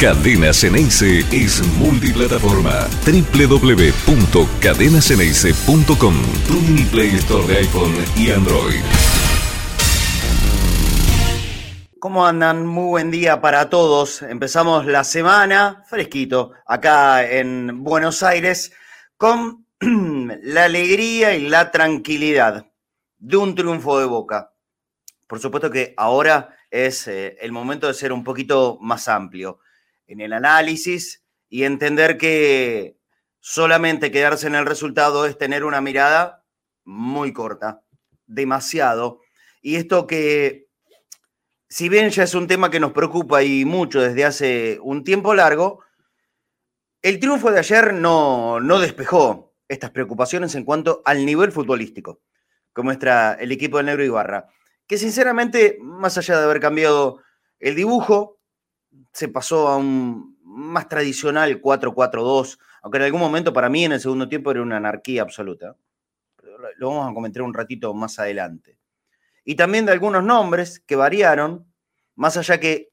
Cadena Ceneice es multiplataforma. www.cadenaceneice.com Tu Play Store de iPhone y Android. ¿Cómo andan? Muy buen día para todos. Empezamos la semana fresquito acá en Buenos Aires con la alegría y la tranquilidad de un triunfo de Boca. Por supuesto que ahora es eh, el momento de ser un poquito más amplio en el análisis y entender que solamente quedarse en el resultado es tener una mirada muy corta, demasiado. Y esto que si bien ya es un tema que nos preocupa y mucho desde hace un tiempo largo, el triunfo de ayer no, no despejó estas preocupaciones en cuanto al nivel futbolístico que muestra el equipo de Negro Ibarra, que sinceramente, más allá de haber cambiado el dibujo, se pasó a un más tradicional 4-4-2, aunque en algún momento para mí en el segundo tiempo era una anarquía absoluta. Lo vamos a comentar un ratito más adelante y también de algunos nombres que variaron, más allá que,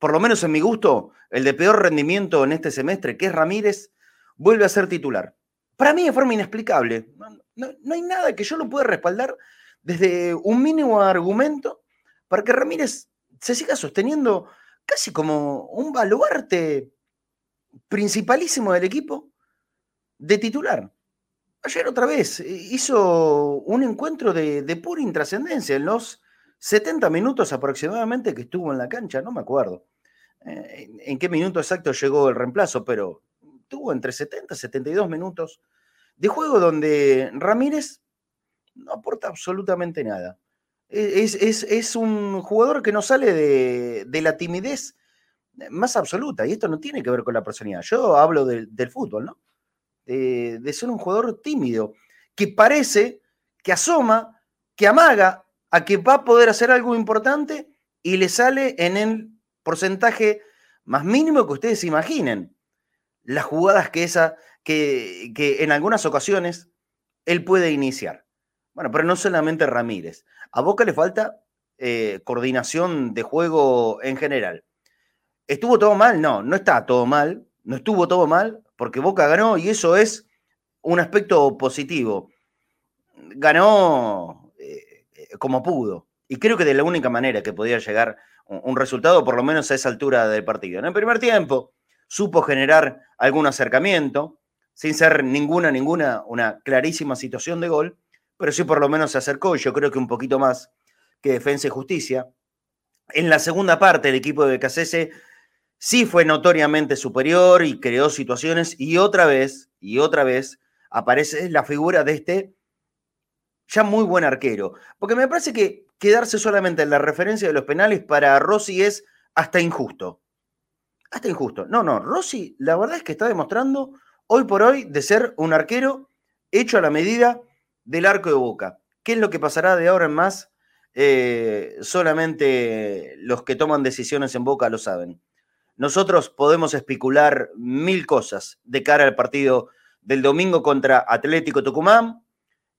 por lo menos en mi gusto, el de peor rendimiento en este semestre, que es Ramírez, vuelve a ser titular. Para mí de forma inexplicable. No, hay nada que yo lo pueda respaldar desde un mínimo argumento para que Ramírez se siga sosteniendo casi como un baluarte principalísimo del equipo de titular. Ayer otra vez eh, hizo un encuentro de, pura intrascendencia en los 70 minutos aproximadamente que estuvo en la cancha, no me acuerdo eh, en, qué minuto exacto llegó el reemplazo, pero tuvo entre 70 y 72 minutos de juego donde Ramírez no aporta absolutamente nada. E, es, un jugador que no sale de, la timidez más absoluta, y esto no tiene que ver con la personalidad. Yo hablo del fútbol, ¿no? de, ser un jugador tímido, que parece, que asoma, que amaga a que va a poder hacer algo importante y le sale en el porcentaje más mínimo que ustedes imaginen. Las jugadas que, esa, que, que en algunas ocasiones él puede iniciar. Bueno, pero no solamente Ramírez. A Boca le falta eh, coordinación de juego en general. ¿Estuvo todo mal? No, no está todo mal. No estuvo todo mal porque Boca ganó y eso es un aspecto positivo. Ganó eh, como pudo y creo que de la única manera que podía llegar un, resultado, por lo menos a esa altura del partido. En el primer tiempo supo generar algún acercamiento, sin ser ninguna, ninguna, una clarísima situación de gol, pero sí por lo menos se acercó, yo creo que un poquito más que Defensa y Justicia. En la segunda parte, el equipo de BKCS sí fue notoriamente superior y creó situaciones y otra vez, y otra vez, aparece la figura de este ya muy buen arquero. Porque me parece que quedarse solamente en la referencia de los penales para Rossi es hasta injusto. Hasta injusto. No, no, Rossi la verdad es que está demostrando hoy por hoy de ser un arquero hecho a la medida del arco de boca. ¿Qué es lo que pasará de ahora en más? Eh, solamente los que toman decisiones en boca lo saben. Nosotros podemos especular mil cosas de cara al partido del domingo contra Atlético Tucumán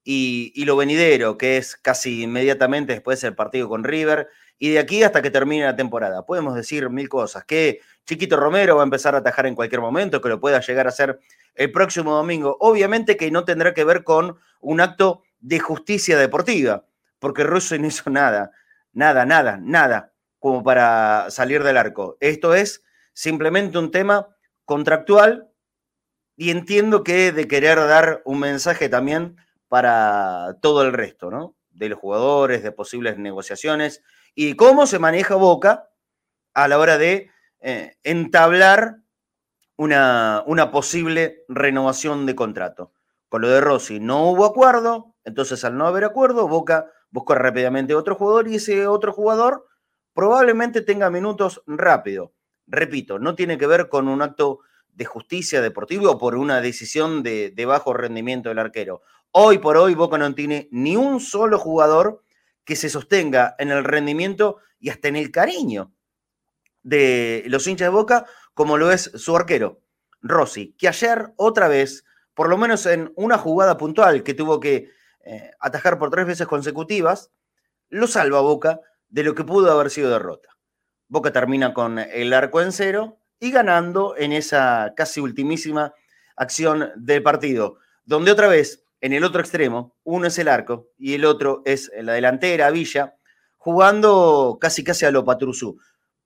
y, lo venidero, que es casi inmediatamente después del partido con River, y de aquí hasta que termine la temporada. Podemos decir mil cosas, que Chiquito Romero va a empezar a atajar en cualquier momento, que lo pueda llegar a hacer el próximo domingo. Obviamente que no tendrá que ver con un acto de justicia deportiva, porque Russo no hizo nada, nada, nada, nada como para salir del arco. Esto es simplemente un tema contractual y entiendo que de querer dar un mensaje también para todo el resto, ¿no? De los jugadores, de posibles negociaciones y cómo se maneja Boca a la hora de eh, entablar una, una posible renovación de contrato. Con lo de Rossi no hubo acuerdo, entonces al no haber acuerdo, Boca buscó rápidamente otro jugador y ese otro jugador probablemente tenga minutos rápido repito, no tiene que ver con un acto de justicia deportiva o por una decisión de, bajo rendimiento del arquero. Hoy por hoy Boca no tiene ni un solo jugador que se sostenga en el rendimiento y hasta en el cariño de los hinchas de Boca, como lo es su arquero, Rossi, que ayer otra vez, por lo menos en una jugada puntual que tuvo que eh, atajar por tres veces consecutivas, lo salva Boca de lo que pudo haber sido derrota. Boca termina con el arco en cero y ganando en esa casi ultimísima acción del partido, donde otra vez, en el otro extremo, uno es el arco y el otro es la delantera, Villa, jugando casi casi a lo Patrusú.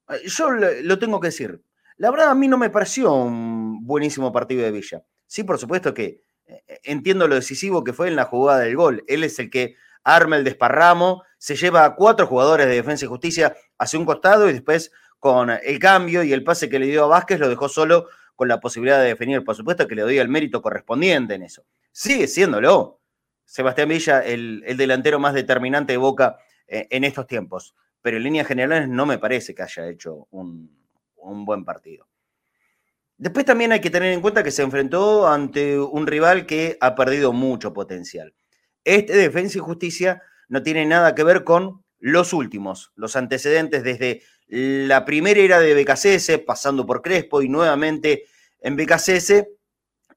Eh, yo lo tengo que decir, la verdad a mí no me pareció un buenísimo partido de Villa. Sí, por supuesto que eh, entiendo lo decisivo que fue en la jugada del gol. Él es el que arma el desparramo, se lleva a cuatro jugadores de defensa y justicia hacia un costado y después con el cambio y el pase que le dio a Vázquez lo dejó solo con la posibilidad de definir. Por supuesto que le doy el mérito correspondiente en eso. Sigue siéndolo. Sebastián Villa, el, delantero más determinante de Boca eh, en estos tiempos. Pero en líneas generales no me parece que haya hecho un, un buen partido. Después también hay que tener en cuenta que se enfrentó ante un rival que ha perdido mucho potencial. Este Defensa y Justicia no tiene nada que ver con los últimos, los antecedentes desde la primera era de BKCS, pasando por Crespo y nuevamente en BKCS,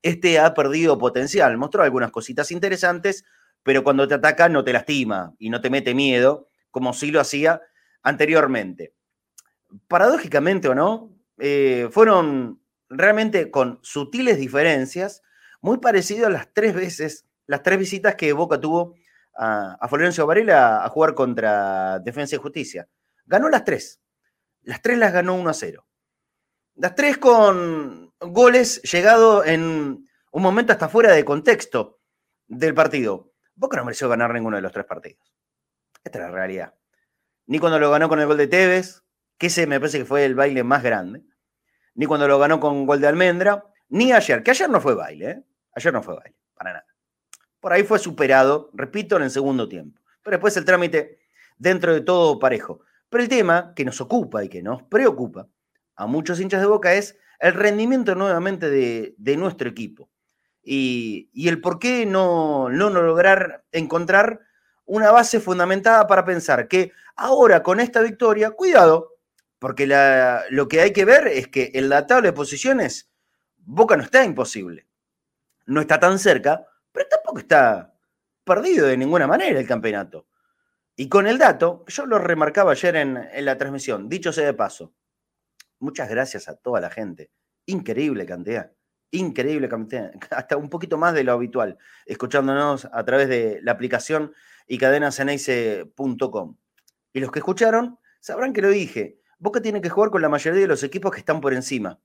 este ha perdido potencial. Mostró algunas cositas interesantes, pero cuando te ataca no te lastima y no te mete miedo, como sí lo hacía anteriormente. Paradójicamente o no, eh, fueron realmente con sutiles diferencias, muy parecido a las tres veces, las tres visitas que Boca tuvo a, a Florencio Varela a jugar contra Defensa y Justicia. Ganó las tres. Las tres las ganó 1 a 0. Las tres con goles llegados en un momento hasta fuera de contexto del partido. Boca no mereció ganar ninguno de los tres partidos. Esta es la realidad. Ni cuando lo ganó con el gol de Tevez, que ese me parece que fue el baile más grande ni cuando lo ganó con gol de almendra, ni ayer, que ayer no fue baile, ¿eh? ayer no fue baile, para nada. Por ahí fue superado, repito, en el segundo tiempo. Pero después el trámite dentro de todo parejo. Pero el tema que nos ocupa y que nos preocupa a muchos hinchas de boca es el rendimiento nuevamente de, nuestro equipo. Y, el por qué no, no lograr encontrar una base fundamentada para pensar que ahora con esta victoria, cuidado, porque lo que hay que ver es que en la tabla de posiciones, Boca no está imposible. No está tan cerca, pero tampoco está perdido de ninguna manera el campeonato. Y con el dato, yo lo remarcaba ayer en, en la transmisión, dicho sea de paso, muchas gracias a toda la gente. Increíble cantidad, increíble cantidad, hasta un poquito más de lo habitual, escuchándonos a través de la aplicación y cadenaseneice.com. Y los que escucharon sabrán que lo dije. Boca tiene que jugar con la mayoría de los equipos que están por encima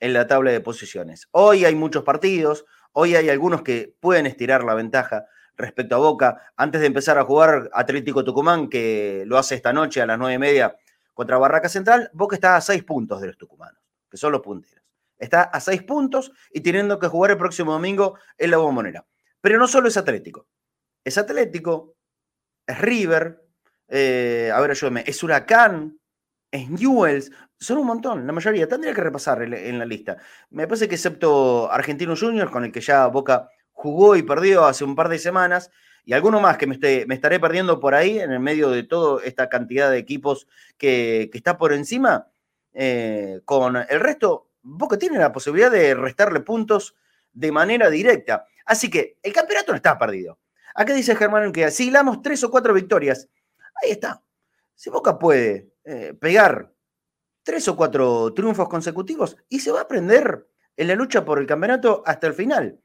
en la tabla de posiciones. Hoy hay muchos partidos, hoy hay algunos que pueden estirar la ventaja respecto a Boca. Antes de empezar a jugar Atlético Tucumán, que lo hace esta noche a las nueve y media contra Barraca Central, Boca está a seis puntos de los tucumanos, que son los punteros. Está a seis puntos y teniendo que jugar el próximo domingo en la bombonera. Pero no solo es Atlético. Es Atlético, es River, eh, a ver, ayúdame, es Huracán, es Newells, son un montón, la mayoría. Tendría que repasar en la lista. Me parece que excepto Argentino Juniors, con el que ya Boca jugó y perdió hace un par de semanas, y alguno más que me, me estaré perdiendo por ahí, en el medio de toda esta cantidad de equipos que, está por encima, eh, con el resto, Boca tiene la posibilidad de restarle puntos de manera directa. Así que el campeonato no está perdido. Acá dice Germán que si hilamos tres o cuatro victorias, ahí está. Si Boca puede eh, pegar tres o cuatro triunfos consecutivos y se va a aprender en la lucha por el campeonato hasta el final.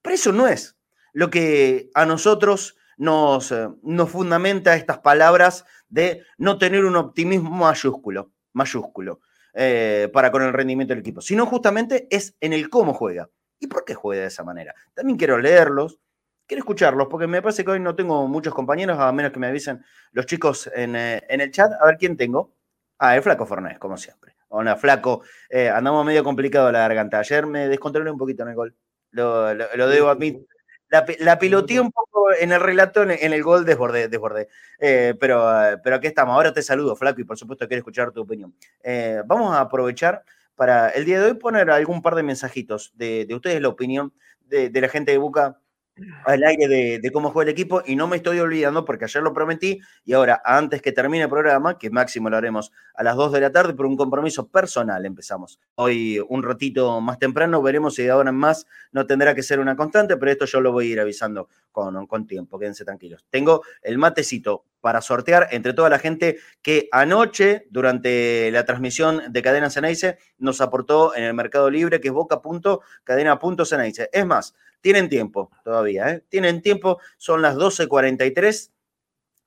Pero eso no es lo que a nosotros nos, eh, nos fundamenta estas palabras de no tener un optimismo mayúsculo, mayúsculo eh, para con el rendimiento del equipo, sino justamente es en el cómo juega. ¿Y por qué juega de esa manera? También quiero leerlos, quiero escucharlos, porque me parece que hoy no tengo muchos compañeros, a menos que me avisen los chicos en, eh, el chat. A ver quién tengo. Ah, el Flaco Fornés, como siempre. Hola, Flaco. Eh, andamos medio complicado la garganta. Ayer me descontrolé un poquito en el gol. Lo, debo admitir. La, la, piloteé un poco en el relato, en, el gol desbordé, desbordé. Eh, pero, pero aquí estamos. Ahora te saludo, Flaco, y por supuesto quiero escuchar tu opinión. vamos a aprovechar para el día de hoy poner algún par de mensajitos de, ustedes, la opinión de, de la gente de Buca al aire de, cómo juega el equipo y no me estoy olvidando porque ayer lo prometí y ahora antes que termine el programa, que máximo lo haremos a las 2 de la tarde por un compromiso personal empezamos. Hoy un ratito más temprano, veremos si de ahora en más no tendrá que ser una constante, pero esto yo lo voy a ir avisando con, con tiempo, quédense tranquilos. Tengo el matecito para sortear entre toda la gente que anoche, durante la transmisión de Cadena Ceneice, nos aportó en el Mercado Libre, que es boca.cadena.ceneice. Es más, tienen tiempo todavía, ¿eh? Tienen tiempo, son las 12.43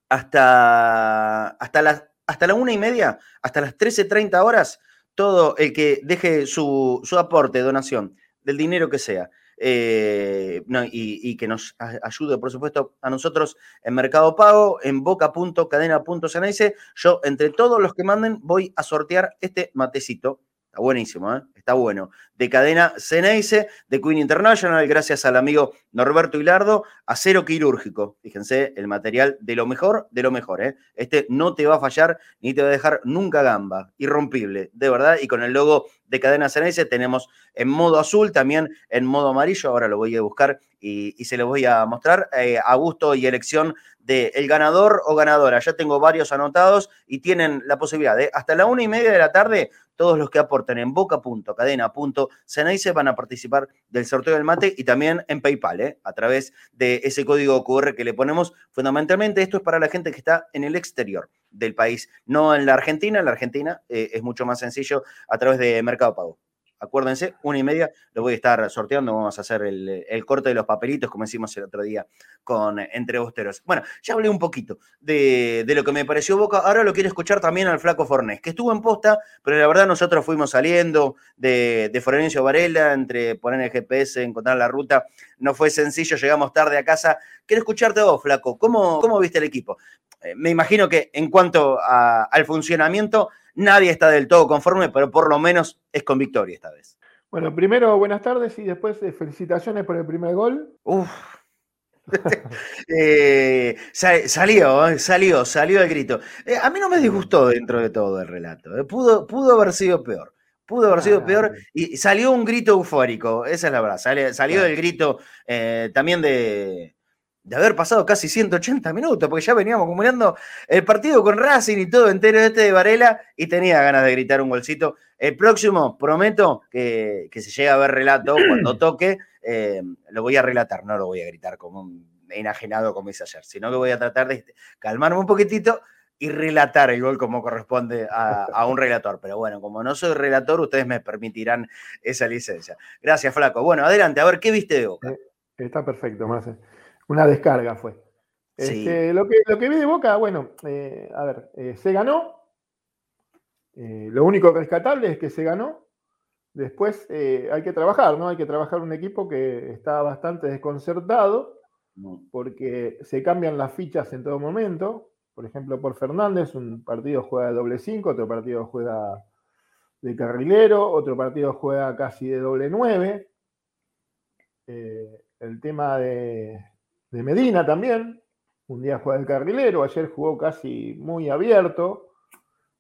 hasta, hasta, las, hasta la una y media, hasta las 13.30 horas, todo el que deje su, su aporte, donación, del dinero que sea, eh, y, que nos ayude, por supuesto, a nosotros en Mercado Pago, en boca.cadena.ceneice. Yo, entre todos los que manden, voy a sortear este matecito. Está buenísimo, ¿eh? está bueno. De cadena Ceneice, de Queen International, gracias al amigo Norberto Hilardo, acero quirúrgico. Fíjense, el material de lo mejor, de lo mejor. ¿eh? Este no te va a fallar ni te va a dejar nunca gamba. Irrompible, de verdad. Y con el logo de cadena Ceneice tenemos en modo azul, también en modo amarillo. Ahora lo voy a buscar y, se lo voy a mostrar eh, a gusto y elección del el ganador o ganadora. Ya tengo varios anotados y tienen la posibilidad de hasta la una y media de la tarde todos los que aporten en boca.cadena.ceneice van a participar del sorteo del mate y también en PayPal, ¿eh? a través de ese código QR que le ponemos. Fundamentalmente esto es para la gente que está en el exterior del país, no en la Argentina. En la Argentina eh, es mucho más sencillo a través de Mercado Pago. Acuérdense, una y media lo voy a estar sorteando. Vamos a hacer el, corte de los papelitos, como hicimos el otro día con Entre Bosteros. Bueno, ya hablé un poquito de, lo que me pareció Boca. Ahora lo quiero escuchar también al Flaco Fornés, que estuvo en posta, pero la verdad nosotros fuimos saliendo de, de Florencio Varela, entre poner el GPS, encontrar la ruta. No fue sencillo, llegamos tarde a casa. Quiero escucharte vos, Flaco. ¿Cómo, cómo viste el equipo? Eh, me imagino que en cuanto al funcionamiento, nadie está del todo conforme, pero por lo menos es con victoria esta vez. Bueno, primero buenas tardes y después eh, felicitaciones por el primer gol. Uf. Eh, salió, salió, salió el grito. a mí no me disgustó dentro de todo el relato. Pudo, pudo haber sido peor. Pudo haber sido ah, peor y salió un grito eufórico, esa es la verdad. Salió, el grito también de, de haber pasado casi 180 minutos, porque ya veníamos acumulando el partido con Racing y todo entero este de Varela y tenía ganas de gritar un golcito. El próximo, prometo que, se llegue a ver relato cuando toque, eh, lo voy a relatar, no lo voy a gritar como un enajenado como hice ayer, sino que voy a tratar de calmarme un poquitito y relatar el gol como corresponde a, un relator. Pero bueno, como no soy relator, ustedes me permitirán esa licencia. Gracias, Flaco. Bueno, adelante, a ver, ¿qué viste de Boca? Eh, está perfecto, Marce. Una descarga fue. Este, lo, que, lo que vi de Boca, bueno, eh, a ver, eh, se ganó. Eh, lo único rescatable es que se ganó. Después hay que trabajar, ¿no? Hay que trabajar un equipo que está bastante desconcertado porque se cambian las fichas en todo momento. Por ejemplo, por Fernández, un partido juega de doble 5, otro partido juega de carrilero, otro partido juega casi de doble 9. el tema de, de Medina también. Un día juega el carrilero, ayer jugó casi muy abierto,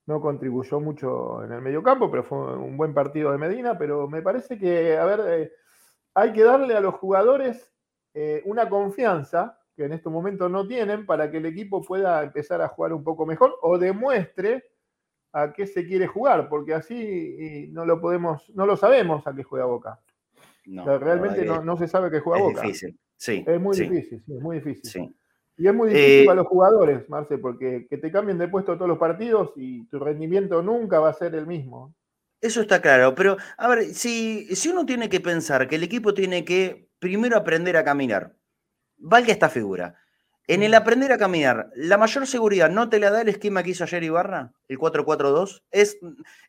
no contribuyó mucho en el mediocampo, pero fue un buen partido de Medina. Pero me parece que, a ver, eh, hay que darle a los jugadores eh, una confianza que en este momento no tienen para que el equipo pueda empezar a jugar un poco mejor o demuestre a qué se quiere jugar, porque así no lo podemos, no lo sabemos a qué juega Boca. realmente no, se sabe qué juega Boca. Difícil. Sí. Es muy difícil, sí, es muy difícil. Y es muy difícil eh, para los jugadores, Marce, porque que te cambien de puesto todos los partidos y tu rendimiento nunca va a ser el mismo. Eso está claro, pero a ver, si, si uno tiene que pensar que el equipo tiene que primero aprender a caminar, valga esta figura. En el aprender a caminar, ¿la mayor seguridad no te la da el esquema que hizo ayer Ibarra? El 4-4-2. Es,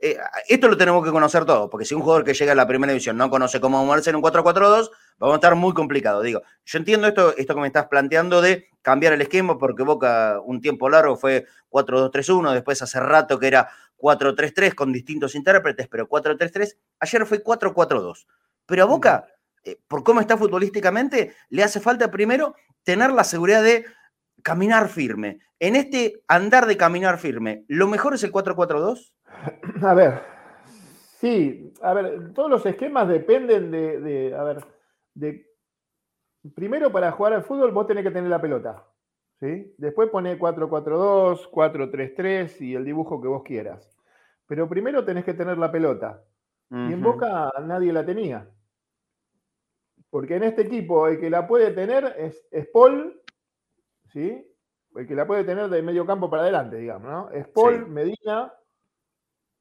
eh, esto lo tenemos que conocer todo, porque si un jugador que llega a la primera división no conoce cómo moverse en un 4-4-2, vamos a estar muy complicado. Digo, yo entiendo esto, esto que me estás planteando de cambiar el esquema, porque Boca un tiempo largo fue 4-2-3-1, después hace rato que era 4-3-3 con distintos intérpretes, pero 4-3-3. Ayer fue 4-4-2. Pero a Boca, eh, por cómo está futbolísticamente, le hace falta primero tener la seguridad de caminar firme. En este andar de caminar firme, ¿lo mejor es el 4-4-2? A ver, sí, a ver, todos los esquemas dependen de, a ver, de, primero para jugar al fútbol vos tenés que tener la pelota. ¿sí? Después pone 4-4-2, 4-3-3 y el dibujo que vos quieras. Pero primero tenés que tener la pelota. Y en Boca nadie la tenía. Porque en este equipo el que la puede tener es, Paul, ¿sí? El que la puede tener de medio campo para adelante, digamos, ¿no? Es Paul, Medina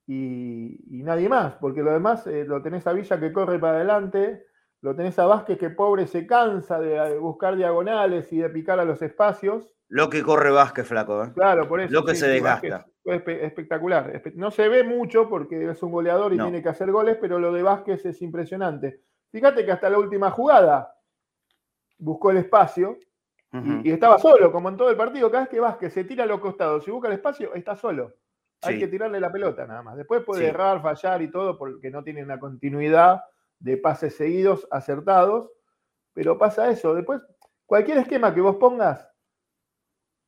y, nadie más, porque lo demás eh, lo tenés a Villa que corre para adelante, lo tenés a Vázquez que pobre se cansa de buscar diagonales y de picar a los espacios. Lo que corre Vázquez, flaco. ¿eh? Claro, por eso. Lo que se desgasta. espectacular. No se ve mucho porque es un goleador y tiene que hacer goles, pero lo de Vázquez es impresionante. Fíjate que hasta la última jugada buscó el espacio y, estaba solo, como en todo el partido. Cada vez que Vázquez se tira a los costados y busca el espacio, está solo. Hay que tirarle la pelota nada más. Después puede errar, fallar y todo porque no tiene una continuidad de pases seguidos acertados. Pero pasa eso. Después, cualquier esquema que vos pongas,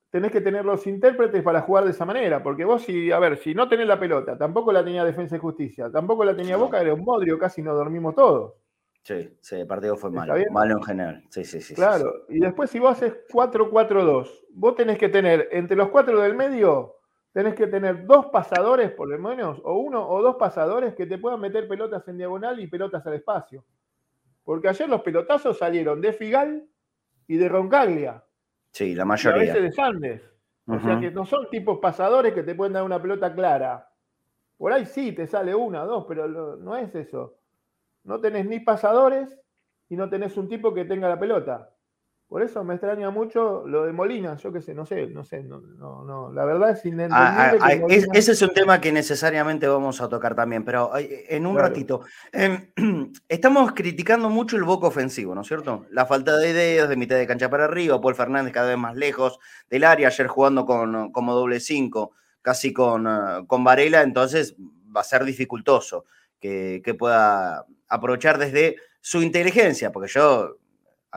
tenés que tener los intérpretes para jugar de esa manera. Porque vos, si, a ver, si no tenés la pelota, tampoco la tenía Defensa y Justicia, tampoco la tenía Boca, era un modrio, casi no dormimos todos. Sí, sí, el partido fue malo, malo en general. Sí, sí, sí. Claro, y después si vos haces 4-4-2, vos tenés que tener, entre los cuatro del medio, tenés que tener dos pasadores por lo menos, o uno o dos pasadores que te puedan meter pelotas en diagonal y pelotas al espacio. Porque ayer los pelotazos salieron de Figal y de Roncaglia. Sí, la mayoría. Y a veces de Sandes. O sea que no son tipos pasadores que te pueden dar una pelota clara. Por ahí sí te sale una o dos, pero no es eso no tenés ni pasadores y no tenés un tipo que tenga la pelota. Por eso me extraña mucho lo de Molina, yo qué sé, no sé, no sé, no, no, la verdad es inentendible. Ah, ah, ese es un tema que necesariamente vamos a tocar también, pero en un ratito. Em, estamos criticando mucho el boco ofensivo, ¿no es cierto? La falta de ideas, de mitad de cancha para arriba, Paul Fernández cada vez más lejos del área, ayer jugando con, como doble cinco, casi con, eh, con Varela, entonces va a ser dificultoso que, que pueda aprovechar desde su inteligencia, porque yo,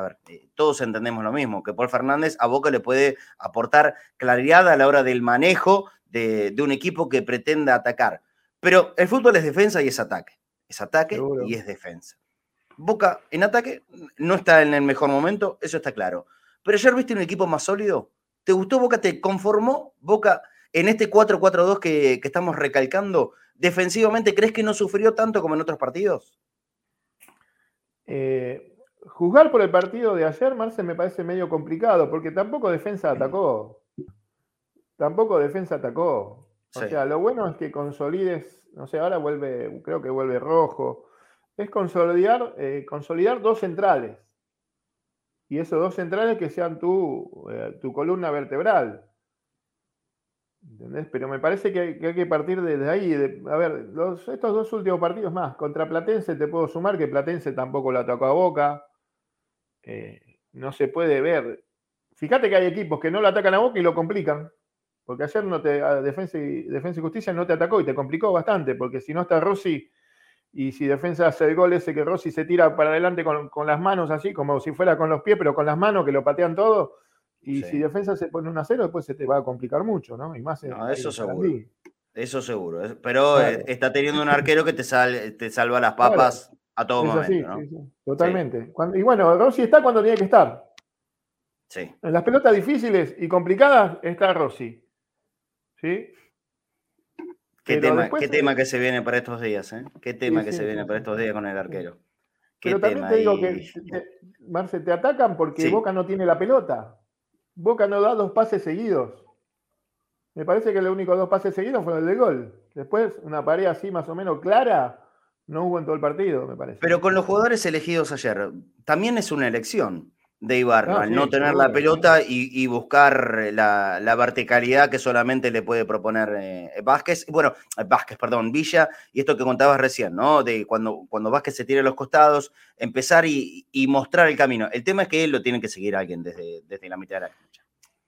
a ver, eh, todos entendemos lo mismo, que Paul Fernández a Boca le puede aportar claridad a la hora del manejo de, un equipo que pretenda atacar. Pero el fútbol es defensa y es ataque. Es ataque y es defensa. Boca en ataque no está en el mejor momento, eso está claro. Pero ayer viste un equipo más sólido. ¿Te gustó Boca? ¿Te conformó Boca en este 4-4-2 que, que, estamos recalcando? ¿Defensivamente crees que no sufrió tanto como en otros partidos? Eh, juzgar por el partido de ayer, Marce, me parece medio complicado, porque tampoco defensa atacó. Tampoco defensa atacó. O sea, lo bueno es que consolides, no sé, ahora vuelve, creo que vuelve rojo. Es consolidar, eh, consolidar dos centrales. Y esos dos centrales que sean tu, eh, tu columna vertebral. ¿Entendés? Pero me parece que hay, que partir desde ahí. a ver, estos dos últimos partidos más. Contra Platense te puedo sumar que Platense tampoco lo atacó a Boca. Eh, no se puede ver. Fíjate que hay equipos que no lo atacan a Boca y lo complican. Porque ayer no te, Defensa, y, Defensa y Justicia no te atacó y te complicó bastante. Porque si no está Rossi y si Defensa hace el gol ese que Rossi se tira para adelante con, con las manos así, como si fuera con los pies, pero con las manos que lo patean todo y si defensa se pone un a 0, después se te va a complicar mucho, ¿no? Y más no, eso seguro. Eso seguro. Pero eh, está teniendo un arquero que te, te salva las papas a todo momento. ¿no? sí, totalmente. y bueno, Rossi está cuando tiene que estar. Sí. En las pelotas difíciles y complicadas está Rossi. ¿Sí? Qué, tema, qué tema que se viene para estos días, ¿eh? Qué tema que se viene para estos días con el arquero. Pero también te digo que, Marce, te atacan porque Boca no tiene la pelota. Boca no da dos pases seguidos. Me parece que el único dos pases seguidos fue el de gol. Después, una pared así más o menos clara, no hubo en todo el partido, me parece. Pero con los jugadores elegidos ayer, también es una elección de Ibarra, ah, no tener la pelota y, buscar la, verticalidad que solamente le puede proponer eh, Vázquez, bueno, Vázquez, perdón, Villa, y esto que contabas recién, ¿no? De cuando, cuando Vázquez se tire a los costados, empezar y, mostrar el camino. El tema es que él lo tiene que seguir alguien desde, desde la mitad de la cancha.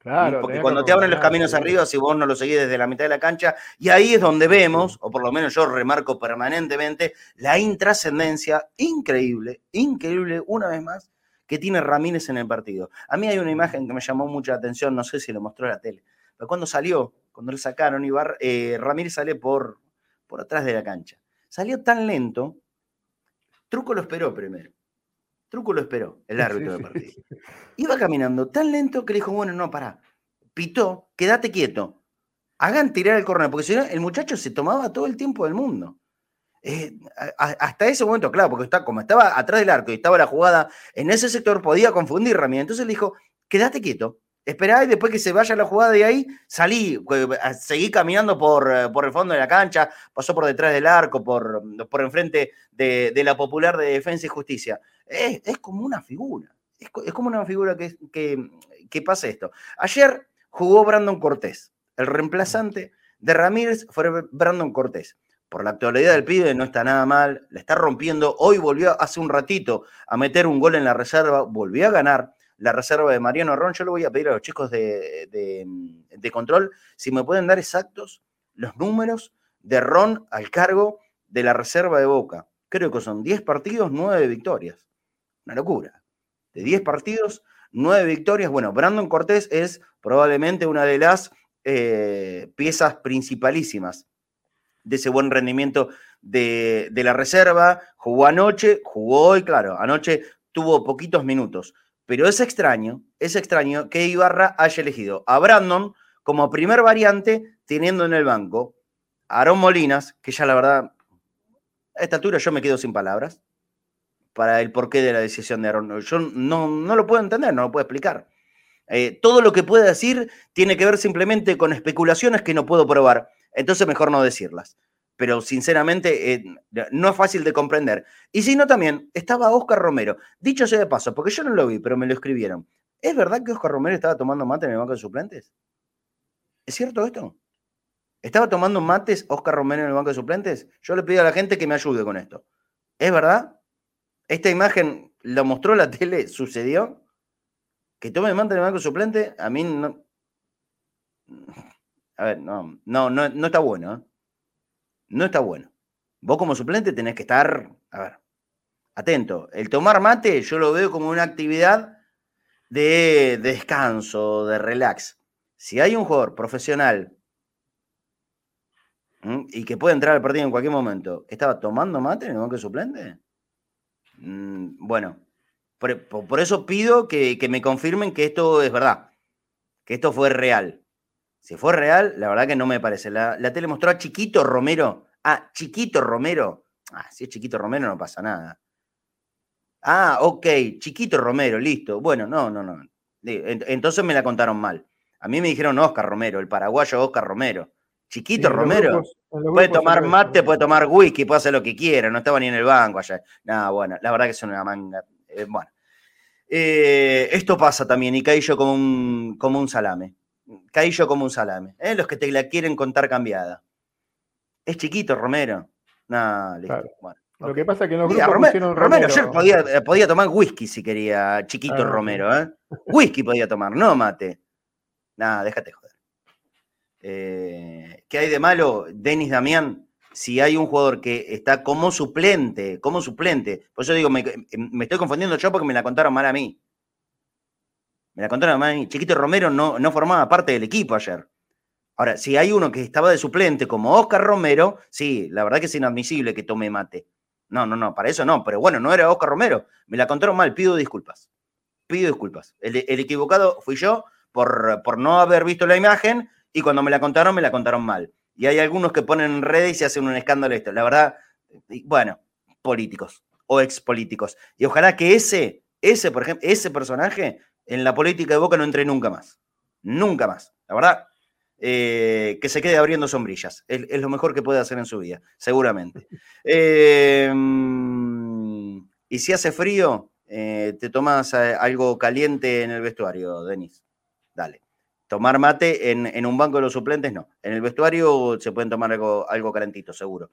Claro, Porque cuando te abren los caminos arriba, si vos no lo seguís desde la mitad de la cancha, y ahí es donde vemos, o por lo menos yo remarco permanentemente, la intrascendencia increíble, increíble, una vez más, que tiene Ramírez en el partido. A mí hay una imagen que me llamó mucha atención, no sé si lo mostró la tele, pero cuando salió, cuando le sacaron, Ibar, eh, Ramírez sale por, por atrás de la cancha. Salió tan lento, Truco lo esperó primero. Truco lo esperó, el árbitro del partido. Iba caminando tan lento que le dijo, bueno, no, pará. Pitó, quédate quieto. Hagan tirar el córner, porque si no, el muchacho se tomaba todo el tiempo del mundo. Eh, hasta ese momento, claro, porque está, como estaba atrás del arco y estaba la jugada en ese sector, podía confundir Ramírez. Entonces le dijo, quédate quieto, esperá y después que se vaya la jugada de ahí, salí, seguí caminando por, eh, por el fondo de la cancha, pasó por detrás del arco, por, por enfrente de, la popular de Defensa y Justicia. Es, como una figura, es, como una figura que, que, pasa esto. Ayer jugó Brandon Cortés, el reemplazante de Ramírez fue Brandon Cortés por la actualidad del pibe no está nada mal, le está rompiendo. Hoy volvió hace un ratito a meter un gol en la reserva, volvió a ganar la reserva de Mariano Ron. Yo le voy a pedir a los chicos de, control si me pueden dar exactos los números de Ron al cargo de la reserva de Boca. Creo que son 10 partidos, 9 victorias. Una locura. De 10 partidos, 9 victorias. Bueno, Brandon Cortés es probablemente una de las eh, piezas principalísimas de ese buen rendimiento de, la reserva. Jugó anoche, jugó hoy, claro, anoche tuvo poquitos minutos. Pero es extraño, es extraño que Ibarra haya elegido a Brandon como primer variante, teniendo en el banco a Aaron Molinas, que ya la verdad, a esta altura yo me quedo sin palabras para el porqué de la decisión de Aaron. Yo no, no lo puedo entender, no lo puedo explicar. Eh, todo lo que pueda decir tiene que ver simplemente con especulaciones que no puedo probar entonces mejor no decirlas. Pero sinceramente eh, no es fácil de comprender. Y si no, también estaba Oscar Romero. Dicho sea de paso, porque yo no lo vi, pero me lo escribieron. ¿Es verdad que Oscar Romero estaba tomando mate en el banco de suplentes? ¿Es cierto esto? ¿Estaba tomando mates Oscar Romero en el banco de suplentes? Yo le pido a la gente que me ayude con esto. ¿Es verdad? ¿Esta imagen lo mostró la tele? ¿Sucedió? ¿Que tome mate en el banco de suplentes? A mí no. A ver, no, no, no, está bueno. ¿eh? No está bueno. Vos como suplente tenés que estar, a ver, atento. El tomar mate yo lo veo como una actividad de, descanso, de relax. Si hay un jugador profesional y que puede entrar al partido en cualquier momento, ¿estaba tomando mate en el banco suplente? Mm, bueno, por, eso pido que, me confirmen que esto es verdad, que esto fue real. Si fue real, la verdad que no me parece. La, tele mostró a Chiquito Romero. Ah, Chiquito Romero. Ah, si es Chiquito Romero no pasa nada. Ah, ok, Chiquito Romero, listo. Bueno, no, no, no. Entonces me la contaron mal. A mí me dijeron Oscar Romero, el paraguayo Oscar Romero. Chiquito Romero. puede tomar mate, puede tomar whisky, puede hacer lo que quiera. No estaba ni en el banco allá. Nada, bueno, la verdad que es una manga. Eh, bueno. Eh, esto pasa también y caí yo como un, como un salame caí yo como un salame. ¿eh? Los que te la quieren contar cambiada. Es chiquito, Romero. No, listo. Lo que pasa es que los grupos Romero, Romero, ayer podía, podía, tomar whisky si quería, chiquito ah, Romero, ¿eh? Whisky podía tomar, no mate. Nada, déjate joder. Eh, ¿Qué hay de malo, Denis Damián? Si hay un jugador que está como suplente, como suplente, por eso digo, me, estoy confundiendo yo porque me la contaron mal a mí. Me la contaron a Chiquito Romero no, no formaba parte del equipo ayer. Ahora, si hay uno que estaba de suplente como Oscar Romero, sí, la verdad que es inadmisible que tome mate. No, no, no, para eso no, pero bueno, no era Oscar Romero. Me la contaron mal, pido disculpas. Pido disculpas. El, equivocado fui yo por, por no haber visto la imagen y cuando me la contaron, me la contaron mal. Y hay algunos que ponen en redes y se hacen un escándalo esto. La verdad, bueno, políticos o ex políticos. Y ojalá que ese, ese, por ejemplo, ese personaje en la política de Boca no entré nunca más. Nunca más. La verdad, eh, que se quede abriendo sombrillas. Es, lo mejor que puede hacer en su vida, seguramente. Eh, y si hace frío, eh, te tomas algo caliente en el vestuario, Denis. Tomar mate en, un banco de los suplentes, no. En el vestuario se pueden tomar algo, algo calentito, seguro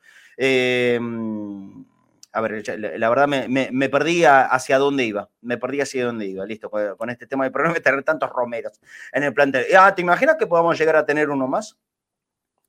a ver, la verdad me, perdí hacia dónde iba. Me perdí hacia dónde iba. Listo, con este tema de problema de tener tantos romeros en el plantel. Ah, ¿te imaginas que podamos llegar a tener uno más?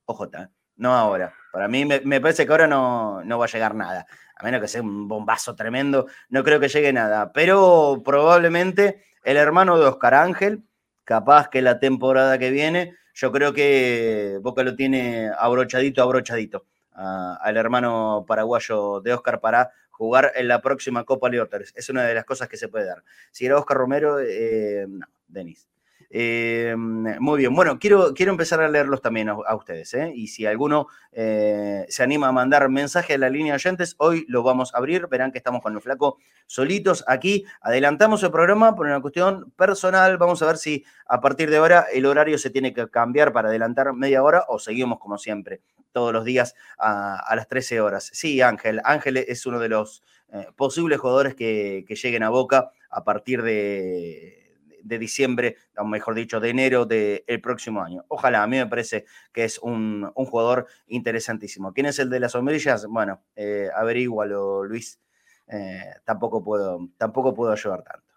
OJ, ¿eh? no ahora. Para mí me, parece que ahora no, no va a llegar nada. A menos que sea un bombazo tremendo, no creo que llegue nada. Pero probablemente el hermano de Oscar Ángel, capaz que la temporada que viene, yo creo que Boca lo tiene abrochadito, abrochadito al hermano paraguayo de Oscar para jugar en la próxima Copa Libertadores. Es una de las cosas que se puede dar. Si era Oscar Romero, eh, no, Denis. Eh, muy bien, bueno, quiero, quiero empezar a leerlos también a, ustedes, ¿eh? y si alguno eh, se anima a mandar mensaje a la línea oyentes, hoy lo vamos a abrir, verán que estamos con el flaco solitos aquí, adelantamos el programa por una cuestión personal, vamos a ver si a partir de ahora el horario se tiene que cambiar para adelantar media hora o seguimos como siempre, todos los días a, las 13 horas. Sí, Ángel, Ángel es uno de los posibles jugadores que lleguen a Boca a partir de de diciembre, o mejor dicho, de enero del próximo año. Ojalá, a mí me parece que es un, jugador interesantísimo. ¿Quién es el de las sombrillas? Bueno, eh, averígualo, Luis. Eh, tampoco, puedo, tampoco puedo ayudar tanto.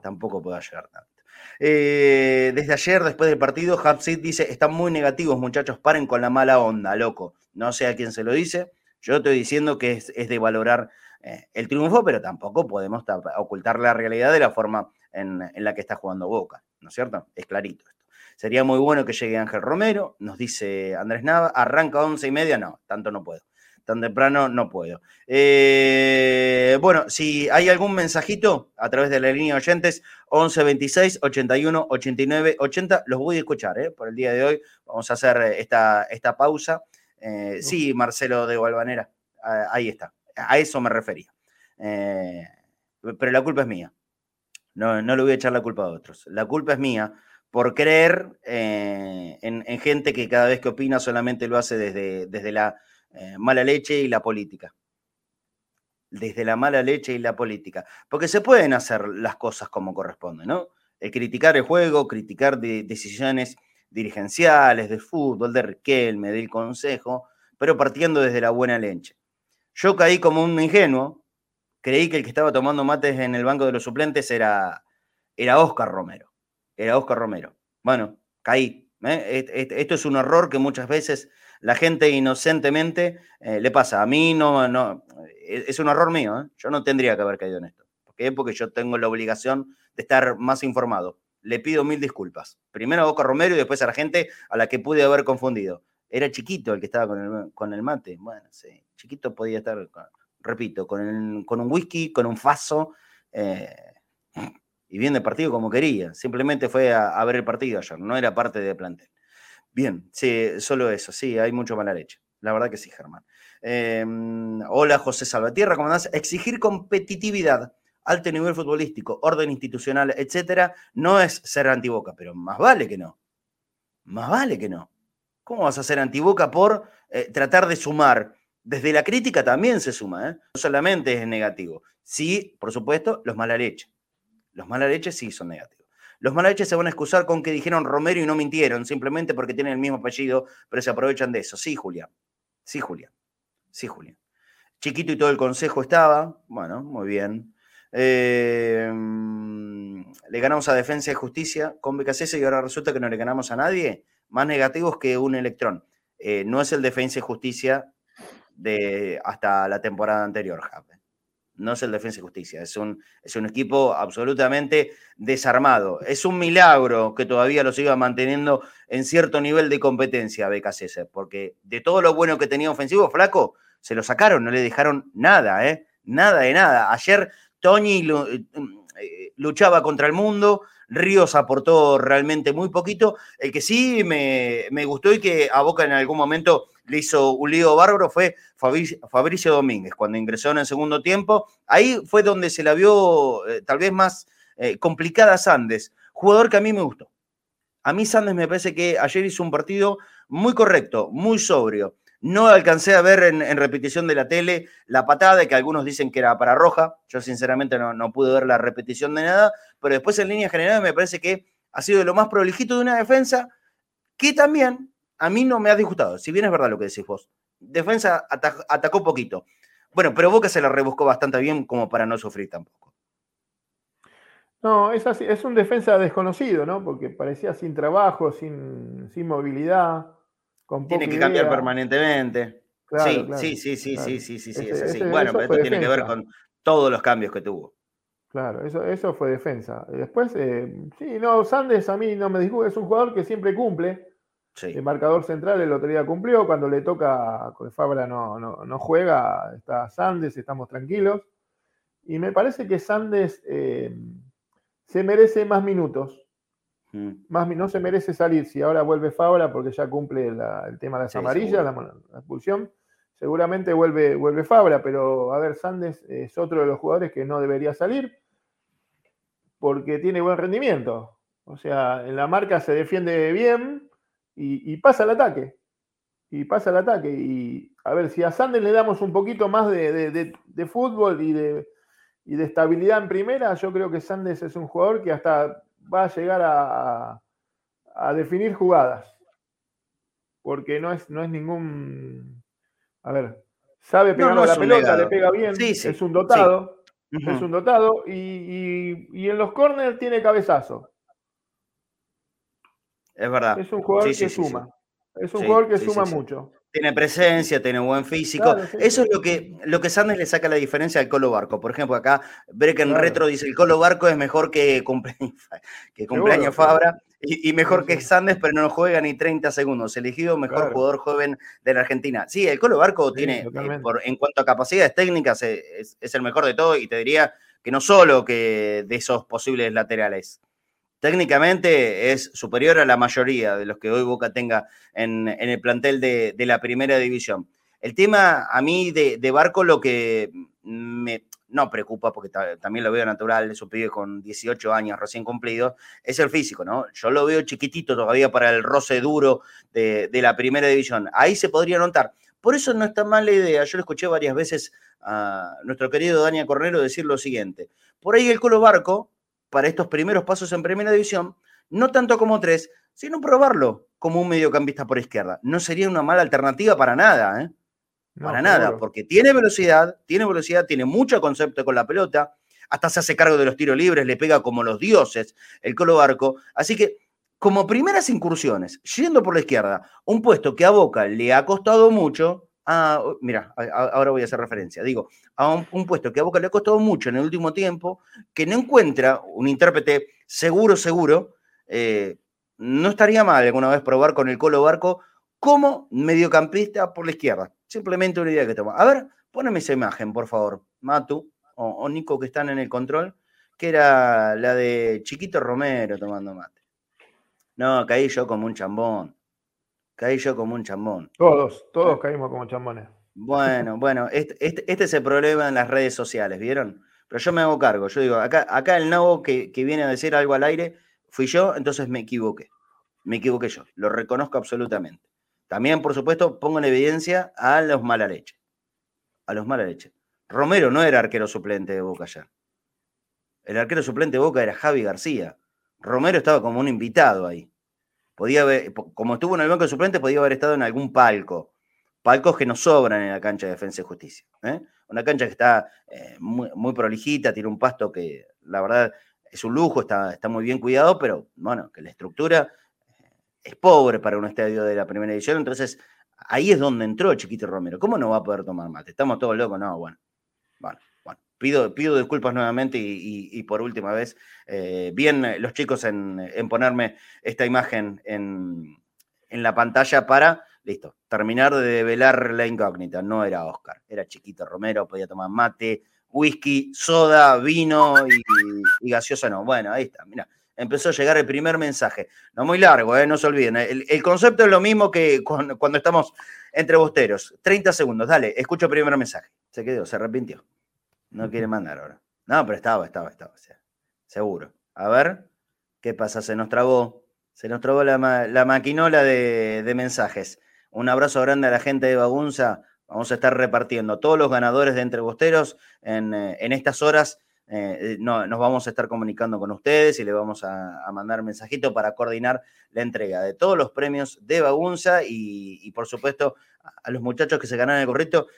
Tampoco puedo ayudar tanto. Eh, desde ayer, después del partido, Hapsid dice, están muy negativos muchachos, paren con la mala onda, loco. No sé a quién se lo dice, yo estoy diciendo que es, de valorar eh, el triunfo, pero tampoco podemos ocultar la realidad de la forma en, la que está jugando Boca, ¿no es cierto? Es clarito esto. Sería muy bueno que llegue Ángel Romero, nos dice Andrés Nava, arranca a once y media, no, tanto no puedo. Tan temprano no puedo. Eh, bueno, si hay algún mensajito a través de la línea de oyentes, 11 26 81 89 80, los voy a escuchar ¿eh? por el día de hoy. Vamos a hacer esta, esta pausa. Eh, sí, Marcelo de Gualvanera, ahí está. A eso me refería. pero la culpa es mía. No, no le voy a echar la culpa a otros. La culpa es mía por creer eh, en, gente que cada vez que opina solamente lo hace desde, desde la eh, mala leche y la política. Desde la mala leche y la política. Porque se pueden hacer las cosas como corresponde, ¿no? El criticar el juego, criticar decisiones dirigenciales, de fútbol, de Riquelme, del consejo, pero partiendo desde la buena leche. Yo caí como un ingenuo, creí que el que estaba tomando mates en el banco de los suplentes era, era Oscar Romero. Era Oscar Romero. Bueno, caí. ¿eh? Esto es un error que muchas veces la gente inocentemente eh, le pasa. A mí no, no, es un error mío. ¿eh? Yo no tendría que haber caído en esto. ¿Por? Porque yo tengo la obligación de estar más informado. Le pido mil disculpas. Primero a Oscar Romero y después a la gente a la que pude haber confundido. Era chiquito el que estaba con el, con el mate. Bueno, sí, chiquito podía estar repito, con, un whisky, con un faso, eh, y bien de partido como quería. Simplemente fue a, ver el partido ayer, no era parte del plantel. Bien, sí, solo eso, sí, hay mucho mala leche. La verdad que sí, Germán. Em, hola, José Salvatierra, ¿cómo andás? Exigir competitividad, alto nivel futbolístico, orden institucional, etcétera, no es ser antiboca, pero más vale que no. Más vale que no. ¿Cómo vas a ser antiboca por eh, tratar de sumar desde la crítica también se suma, ¿eh? no solamente es negativo. Sí, por supuesto, los mala. Los mala sí son negativos. Los mala leche se van a excusar con que dijeron Romero y no mintieron, simplemente porque tienen el mismo apellido, pero se aprovechan de eso. Sí, Julián. Sí, Julián. Sí, Julián. Chiquito y todo el consejo estaba. Bueno, muy bien. Eh, le ganamos a Defensa y Justicia con BKCS y ahora resulta que no le ganamos a nadie. Más negativos que un electrón. Eh, no es el Defensa y Justicia de hasta la temporada anterior, No es el Defensa y Justicia, es un, es un equipo absolutamente desarmado. Es un milagro que todavía lo siga manteniendo en cierto nivel de competencia BKC, porque de todo lo bueno que tenía ofensivo, flaco, se lo sacaron, no le dejaron nada, ¿eh? Nada de nada. Ayer Tony eh, luchaba contra el mundo, Ríos aportó realmente muy poquito. El que sí me, me gustó y que a Boca en algún momento le hizo un lío bárbaro fue Fabricio Domínguez, cuando ingresó en el segundo tiempo. Ahí fue donde se la vio eh, tal vez más eh, complicada Sandes, jugador que a mí me gustó. A mí Sandes me parece que ayer hizo un partido muy correcto, muy sobrio. No alcancé a ver en, repetición de la tele la patada, que algunos dicen que era para roja. Yo sinceramente no, no pude ver la repetición de nada, pero después en línea general me parece que ha sido lo más prolijito de una defensa que también a mí no me ha disgustado, si bien es verdad lo que decís vos. Defensa atacó poquito. Bueno, pero Boca se la rebuscó bastante bien como para no sufrir tampoco. No, es, así, es un defensa desconocido, ¿no? Porque parecía sin trabajo, sin, sin movilidad. Tiene que cambiar permanentemente. Sí, sí, sí, sí, sí, sí, sí, sí, es así. Bueno, pero esto tiene que ver con todos los cambios que tuvo. Claro, eso, eso fue defensa. Después, eh, sí, no, Sandes a mí no me disgusta, es un jugador que siempre cumple. El marcador central el otro día cumplió, cuando le toca, Fabra no, no, juega, está Sandes, estamos tranquilos. Y me parece que Sandes eh, se merece más minutos. Mm. Más, no se merece salir. Si ahora vuelve Fabra, porque ya cumple el tema de las amarillas, la, expulsión, seguramente vuelve, vuelve Fabra. Pero a ver, Sandes es otro de los jugadores que no debería salir porque tiene buen rendimiento. O sea, en la marca se defiende bien y, pasa el ataque. Y pasa el ataque. Y a ver, si a Sandes le damos un poquito más de, fútbol y de, de estabilidad en primera, yo creo que Sandes es un jugador que hasta va a llegar a, definir jugadas. Porque no es, no es ningún. A ver, sabe pegar la pelota, le pega bien, es un dotado. Es un dotado y, y en los corners tiene cabezazo. Es verdad. Es un jugador que suma. Es un jugador que suma mucho. Tiene presencia, tiene buen físico. Eso es lo que, lo que Sanders le saca la diferencia al Colo Barco. Por ejemplo, acá Brecken Retro dice: el Colo Barco es mejor que cumpleaños, que cumpleaños Fabra y, mejor que Sanders, pero no juega ni 30 segundos. Elegido mejor jugador joven de la Argentina. Sí, el Colo Barco tiene, eh, por, en cuanto a capacidades técnicas, eh, es, es el mejor de todo y te diría que no solo que de esos posibles laterales técnicamente es superior a la mayoría de los que hoy Boca tenga en, el plantel de, la primera división. El tema a mí de, Barco lo que me no preocupa, porque también lo veo natural, es un pibe con 18 años recién cumplido, es el físico, ¿no? Yo lo veo chiquitito todavía para el roce duro de, la primera división. Ahí se podría notar. Por eso no está mal la idea. Yo lo escuché varias veces a nuestro querido Daniel Cornero decir lo siguiente. Por ahí el Colo Barco para estos primeros pasos en primera división, no tanto como tres, sino probarlo como un mediocampista por izquierda. No sería una mala alternativa para nada, ¿eh? para nada, porque tiene velocidad, tiene velocidad, tiene mucho concepto con la pelota, hasta se hace cargo de los tiros libres, le pega como los dioses el Colo Barco. Así que, como primeras incursiones, yendo por la izquierda, un puesto que a Boca le ha costado mucho, Ah, mira, ahora voy a hacer referencia. Digo, a un, puesto que a Boca le ha costado mucho en el último tiempo, que no encuentra un intérprete seguro, seguro, eh, no estaría mal alguna vez probar con el Colo Barco como mediocampista por la izquierda. Simplemente una idea que toma. A ver, poneme esa imagen, por favor, Matu o, o Nico que están en el control, que era la de Chiquito Romero tomando mate. No, caí yo como un chambón. Caí yo como un chambón. Todos, todos caímos como chambones. Bueno, bueno, este, este, este, es el problema en las redes sociales, ¿vieron? Pero yo me hago cargo. Yo digo, acá, acá el nabo que, que viene a decir algo al aire fui yo, entonces me equivoqué. Me equivoqué yo. Lo reconozco absolutamente. También, por supuesto, pongo en evidencia a los mala leche. A los mala leche. Romero no era arquero suplente de Boca ya. El arquero suplente de Boca era Javi García. Romero estaba como un invitado ahí. Podía haber, como estuvo en el banco de suplentes, podía haber estado en algún palco. Palcos que no sobran en la cancha de defensa y justicia. ¿eh? Una cancha que está eh, muy, prolijita, tiene un pasto que la verdad es un lujo, está, está muy bien cuidado, pero bueno, que la estructura eh, es pobre para un estadio de la primera edición. Entonces, ahí es donde entró Chiquito Romero. ¿Cómo no va a poder tomar mate? Estamos todos locos, no, bueno. Bueno, Pido, disculpas nuevamente y, por última vez, eh, bien los chicos en, ponerme esta imagen en, la pantalla para, listo, terminar de develar la incógnita. No era Oscar, era Chiquito Romero, podía tomar mate, whisky, soda, vino y, gaseosa no. Bueno, ahí está, mira empezó a llegar el primer mensaje. No muy largo, ¿eh? no se olviden. El, concepto es lo mismo que cuando, cuando, estamos entre bosteros. 30 segundos, dale, escucho el primer mensaje. Se quedó, se arrepintió. No quiere mandar ahora. No, pero estaba, estaba, estaba. seguro. A ver, ¿qué pasa? Se nos trabó. Se nos trabó la, maquinola de, mensajes. Un abrazo grande a la gente de Bagunza. Vamos a estar repartiendo todos los ganadores de Entre Bosteros en, eh, estas horas. Eh, no, nos vamos a estar comunicando con ustedes y le vamos a, mandar mensajito para coordinar la entrega de todos los premios de Bagunza y por supuesto a los muchachos que se ganaron el corrito,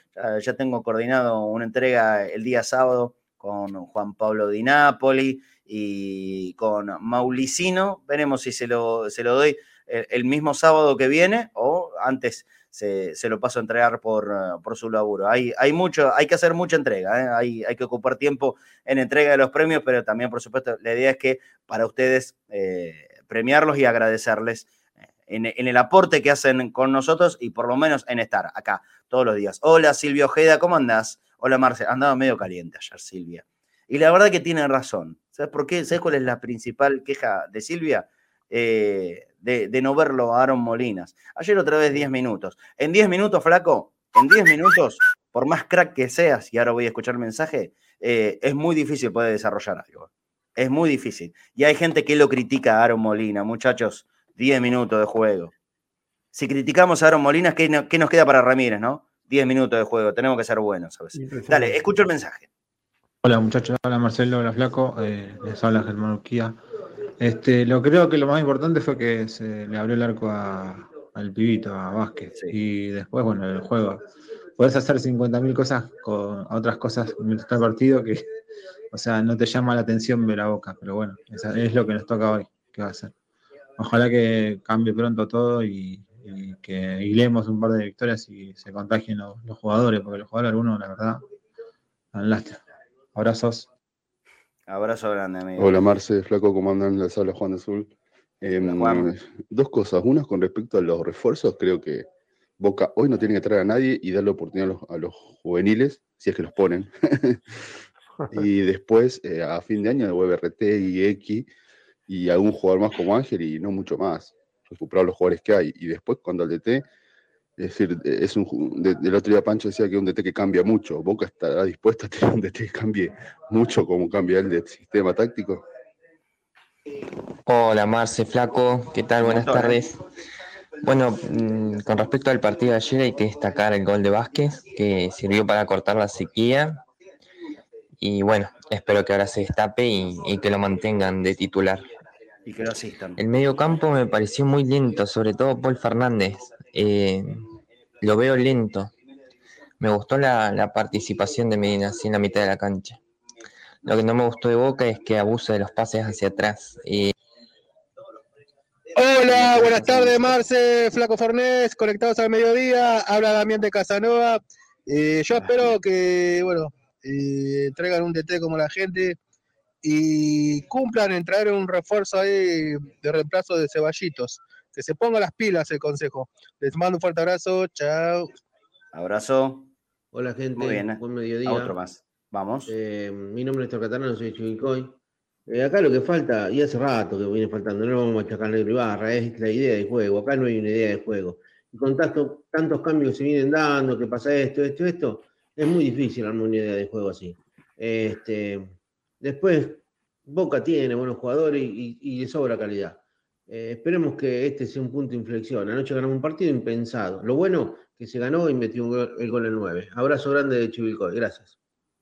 ya, tengo coordinado una entrega el día sábado con Juan Pablo Di Napoli y con Maulicino. Veremos si se lo, se lo doy el, mismo sábado que viene o antes se, lo paso a entregar por, por su laburo. Hay, hay, mucho, hay que hacer mucha entrega, ¿eh? hay, hay, que ocupar tiempo en entrega de los premios, pero también, por supuesto, la idea es que para ustedes eh, premiarlos y agradecerles en, el aporte que hacen con nosotros y por lo menos en estar acá todos los días. Hola Silvia Ojeda, ¿cómo andás? Hola Marce, andaba medio caliente ayer Silvia. Y la verdad que tiene razón. ¿Sabes por qué? ¿Sabes cuál es la principal queja de Silvia? Eh, de, no verlo a Aaron Molinas. Ayer otra vez 10 minutos. En 10 minutos, flaco, en 10 minutos, por más crack que seas, y ahora voy a escuchar el mensaje, eh, es muy difícil poder desarrollar algo. Es muy difícil. Y hay gente que lo critica a Aaron Molina, muchachos, 10 minutos de juego. Si criticamos a Aaron Molina, ¿qué, nos queda para Ramírez, no? 10 minutos de juego, tenemos que ser buenos a Dale, escucho el mensaje. Hola muchachos, hola Marcelo, hola Flaco, eh, les habla Germán Urquía. Este, lo creo que lo más importante fue que se le abrió el arco al pibito, a Vázquez. Y después, bueno, el juego. Puedes hacer 50.000 cosas con otras cosas mientras está el partido que, o sea, no te llama la atención ver la boca. Pero bueno, es lo que nos toca hoy. ¿Qué va a hacer? Ojalá que cambie pronto todo y, que hilemos un par de victorias y se contagien los, jugadores, porque los jugadores, algunos, la verdad, dan lástima. Abrazos. Abrazo grande, amigo. Hola Marce, Flaco, ¿cómo andan? Les habla Juan Azul. Em, dos cosas. Una con respecto a los refuerzos, creo que Boca hoy no tiene que traer a nadie y darle oportunidad a los, juveniles, si es que los ponen. y después, eh, a fin de año, de RT y X y algún jugador más como Ángel y no mucho más. Recuperar los jugadores que hay. Y después, cuando al DT es decir, es un, del otro día Pancho decía que es un DT que cambia mucho. ¿Boca estará dispuesta a tener un DT que cambie mucho como cambia el del sistema táctico? Hola Marce, Flaco, ¿qué tal? Buenas tardes. Bueno, mm, con respecto al partido de ayer hay que destacar el gol de Vázquez, que sirvió para cortar la sequía. Y bueno, espero que ahora se destape y, y que lo mantengan de titular. Y que lo asistan. El medio campo me pareció muy lento, sobre todo Paul Fernández. Eh, lo veo lento. Me gustó la, participación de Medina así en la mitad de la cancha. Lo que no me gustó de Boca es que abusa de los pases hacia atrás. Hola, buenas tardes, Marce, Flaco Fornés, conectados al mediodía. Habla Damián de Casanova. Eh, yo espero que, bueno, eh, traigan un DT como la gente y cumplan en traer un refuerzo ahí de reemplazo de Ceballitos que se ponga las pilas el consejo. Les mando un fuerte abrazo, chao. Abrazo. Hola gente, Muy bien, buen mediodía. otro más. Vamos. Eh, mi nombre es Torcatarano, soy Chivicoy. Eh, acá lo que falta, y hace rato que viene faltando, no vamos a achacar a Ibarra, es la idea de juego. Acá no hay una idea de juego. Y con tantos, tantos cambios que se vienen dando, que pasa esto, esto, esto, es muy difícil armar una idea de juego así. Este, después, Boca tiene buenos jugadores y, y de sobra calidad. Eh, esperemos que este sea un punto de inflexión. Anoche ganamos un partido impensado. Lo bueno que se ganó y metió el gol en 9. Abrazo grande de Chivilcoy. Gracias.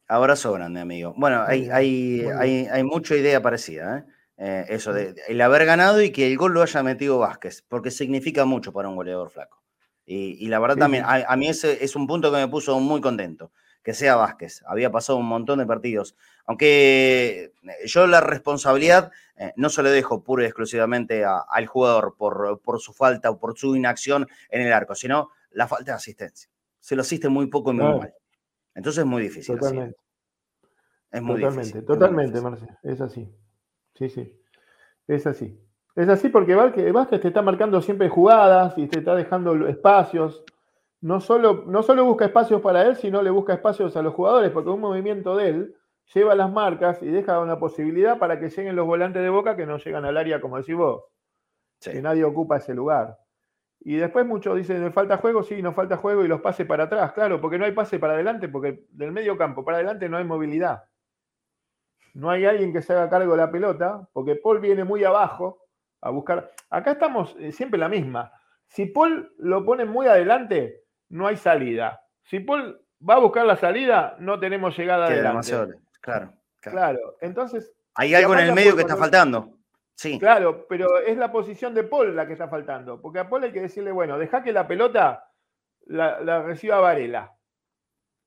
Abrazo grande, amigo. Bueno, hay, hay, hay, mucha idea parecida. ¿eh? Eh, eso de el haber ganado y que el gol lo haya metido Vázquez, porque significa mucho para un goleador flaco. Y, la verdad también, a, mí ese es un punto que me puso muy contento que sea Vázquez. Había pasado un montón de partidos. Aunque eh, yo la responsabilidad eh, no se le dejo pura y exclusivamente al jugador por, por, su falta o por su inacción en el arco, sino la falta de asistencia. Se lo asiste muy poco y muy mal. Entonces es muy difícil. Totalmente. Es muy totalmente, difícil. Totalmente, Marcia. Es así. Sí, sí. Es así. Es así porque Vázquez te está marcando siempre jugadas y te está dejando espacios no solo, no solo busca espacios para él, sino le busca espacios a los jugadores, porque un movimiento de él lleva las marcas y deja una posibilidad para que lleguen los volantes de boca que no llegan al área, como decís vos. Que nadie ocupa ese lugar. Y después muchos dicen, ¿me falta juego? Sí, nos falta juego y los pases para atrás, claro, porque no hay pase para adelante, porque del medio campo para adelante no hay movilidad. No hay alguien que se haga cargo de la pelota, porque Paul viene muy abajo a buscar. Acá estamos eh, siempre la misma. Si Paul lo pone muy adelante, no hay salida. Si Paul va a buscar la salida, no tenemos llegada de adelante. Claro, claro. entonces. Hay algo en el medio que está faltando. Sí. Claro, pero es la posición de Paul la que está faltando. Porque a Paul hay que decirle, bueno, deja que la pelota la, reciba Varela.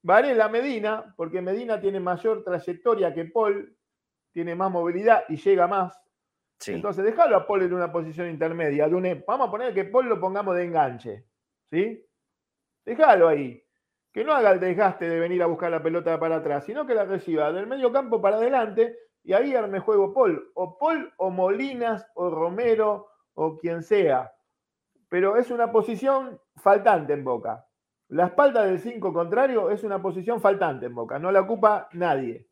Varela Medina, porque Medina tiene mayor trayectoria que Paul, tiene más movilidad y llega más. Entonces, déjalo a Paul en una posición intermedia. vamos a poner que Paul lo pongamos de enganche. ¿Sí? Déjalo ahí. Que no haga el desgaste de venir a buscar la pelota para atrás, sino que la reciba del medio campo para adelante y ahí arme juego Paul. O Paul o Molinas o Romero o quien sea. pero es una posición faltante en Boca. La espalda del 5 contrario es una posición faltante en Boca, no la ocupa nadie.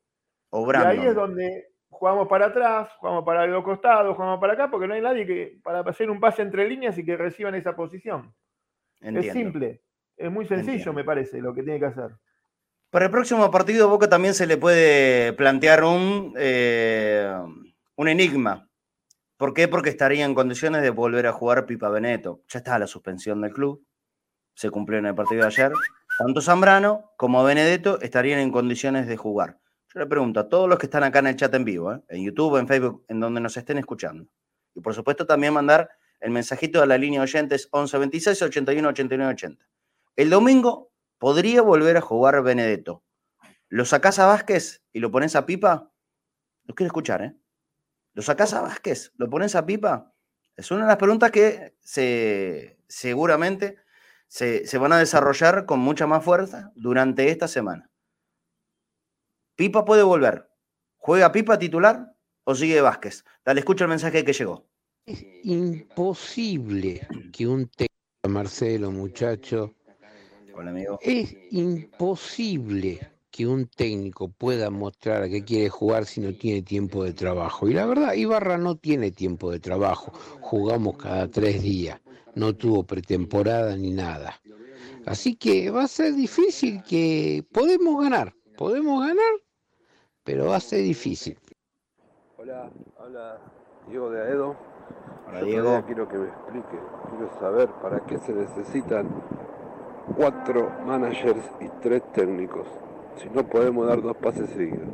y ahí es donde jugamos para atrás, jugamos para los costados, jugamos para acá, porque no hay nadie que para hacer un pase entre líneas y que reciban esa posición. Es simple, es muy sencillo, me parece, lo que tiene que hacer. Para el próximo partido, Boca también se le puede plantear un, eh, un enigma. ¿Por qué? Porque estaría en condiciones de volver a jugar Pipa Beneto. Ya está la suspensión del club. Se cumplió en el partido de ayer. Tanto Zambrano como Benedetto estarían en condiciones de jugar. Yo le pregunto a todos los que están acá en el chat en vivo, ¿eh? en YouTube, en Facebook, en donde nos estén escuchando. Y por supuesto también mandar el mensajito a la línea oyentes 1126 81 89 80. El domingo podría volver a jugar Benedetto. ¿Lo sacás a Vázquez y lo pones a Pipa? Lo quiero escuchar, ¿eh? ¿Lo sacás a Vázquez? ¿Lo pones a Pipa? Es una de las preguntas que se, seguramente se, van a desarrollar con mucha más fuerza durante esta semana. Pipa puede volver. ¿Juega Pipa titular o sigue Vázquez? Dale, escucha el mensaje que llegó. Es imposible que un técnico, Marcelo, muchacho, es imposible que un técnico pueda mostrar a qué quiere jugar si no tiene tiempo de trabajo. Y la verdad, Ibarra no tiene tiempo de trabajo. Jugamos cada tres días. No tuvo pretemporada ni nada. Así que va a ser difícil que podemos ganar. Podemos ganar, pero va a ser difícil. Hola, hola Diego de Aedo. Hola Diego. Quiero que me explique, quiero saber para qué se necesitan cuatro managers y tres técnicos. Si no podemos dar dos pases seguidos.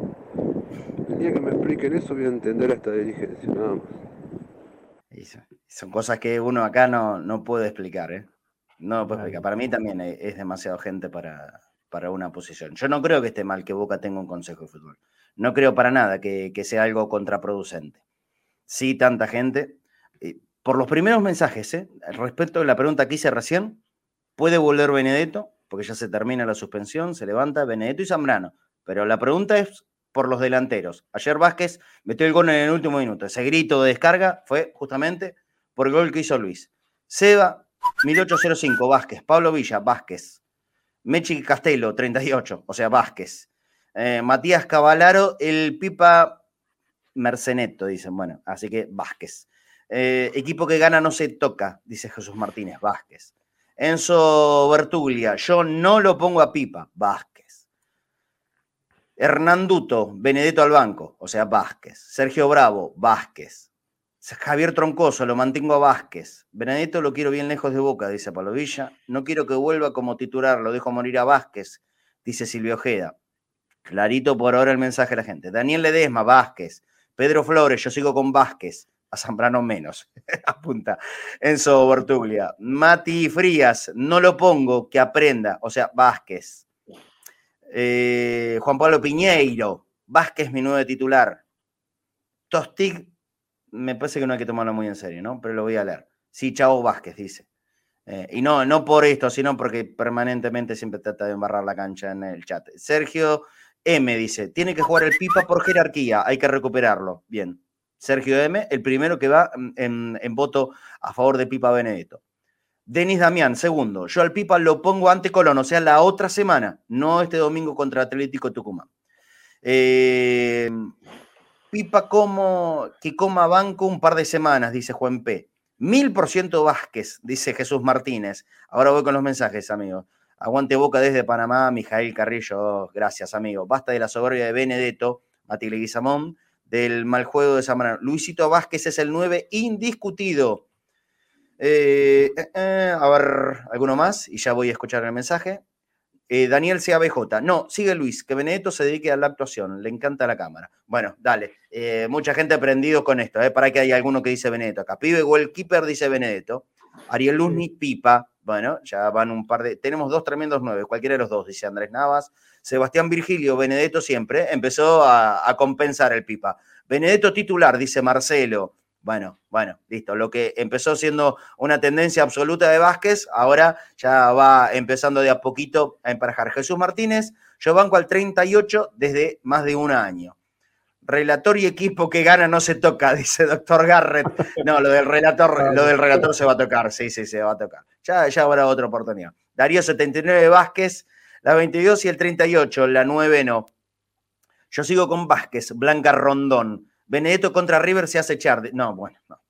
El día que me expliquen eso voy a entender a esta dirigencia, nada más. son cosas que uno acá no, no puede explicar, ¿eh? No puede explicar. Para mí también es demasiado gente para, para una posición. Yo no creo que esté mal que Boca tenga un consejo de fútbol. No creo para nada que, que sea algo contraproducente. Sí, tanta gente. Por los primeros mensajes, ¿eh? respecto a la pregunta que hice recién, ¿Puede volver Benedetto? Porque ya se termina la suspensión, se levanta Benedetto y Zambrano. Pero la pregunta es por los delanteros. Ayer Vázquez metió el gol en el último minuto. Ese grito de descarga fue justamente por el gol que hizo Luis. Seba, 1805, Vázquez. Pablo Villa, Vázquez. Mechi Castelo, 38, o sea, Vázquez. Eh, Matías Cavalaro, el Pipa Merceneto, dicen. Bueno, así que Vázquez. Eh, equipo que gana no se toca, dice Jesús Martínez, Vázquez. Enzo Bertuglia, yo no lo pongo a Pipa, Vázquez. Hernanduto, Benedetto al banco, o sea, Vázquez. Sergio Bravo, Vázquez. Javier Troncoso, lo mantengo a Vázquez. Benedetto lo quiero bien lejos de boca, dice Palovilla. No quiero que vuelva como titular, lo dejo morir a Vázquez, dice Silvio Ojeda. Clarito por ahora el mensaje a la gente. Daniel Ledesma, Vázquez. Pedro Flores, yo sigo con Vázquez a Zambrano menos, apunta Enzo Bortuglia. Mati Frías, no lo pongo, que aprenda, o sea, Vázquez. Eh, Juan Pablo Piñeiro, Vázquez mi nuevo titular. Tostig, me parece que no hay que tomarlo muy en serio, ¿no? Pero lo voy a leer. Sí, Chavo Vázquez, dice. Eh, y no, no por esto, sino porque permanentemente siempre trata de embarrar la cancha en el chat. Sergio M dice, tiene que jugar el pipa por jerarquía, hay que recuperarlo. Bien, Sergio M., el primero que va en, voto a favor de Pipa Benedetto. Denis Damián, segundo. Yo al Pipa lo pongo ante Colón, o sea, la otra semana, no este domingo contra Atlético Tucumán. Eh, Pipa como que coma banco un par de semanas, dice Juan P. Mil por ciento Vázquez, dice Jesús Martínez. Ahora voy con los mensajes, amigos. Aguante boca desde Panamá, Mijael Carrillo. Gracias, amigo. Basta de la soberbia de Benedetto, Mati Leguizamón del mal juego de Zambrano. Luisito Vázquez es el 9 indiscutido. Eh, eh, eh, a ver, alguno más y ya voy a escuchar el mensaje. Daniel CABJ. No, sigue Luis, que Benedetto se dedique a la actuación. Le encanta la cámara. Bueno, dale. mucha gente ha aprendido con esto. Para que haya alguno que dice Benedetto acá. Pibe Keeper dice Benedetto. Ariel Luzni, Pipa. Bueno, ya van un par de. Tenemos dos tremendos nueve. Cualquiera de los dos, dice Andrés Navas. Sebastián Virgilio, Benedetto siempre, empezó a, compensar el pipa. Benedetto titular, dice Marcelo. Bueno, bueno, listo. Lo que empezó siendo una tendencia absoluta de Vázquez, ahora ya va empezando de a poquito a emparejar. Jesús Martínez, yo banco al 38 desde más de un año. relator y equipo que gana no se toca, dice doctor Garrett. No, lo del relator, lo del relator se va a tocar, sí, sí, se va a tocar. Ya, ya habrá otra oportunidad. Darío 79 Vázquez, la 22 y el 38, la 9 no. Yo sigo con Vázquez, Blanca Rondón. Benedetto contra River se hace echar. No, bueno, no,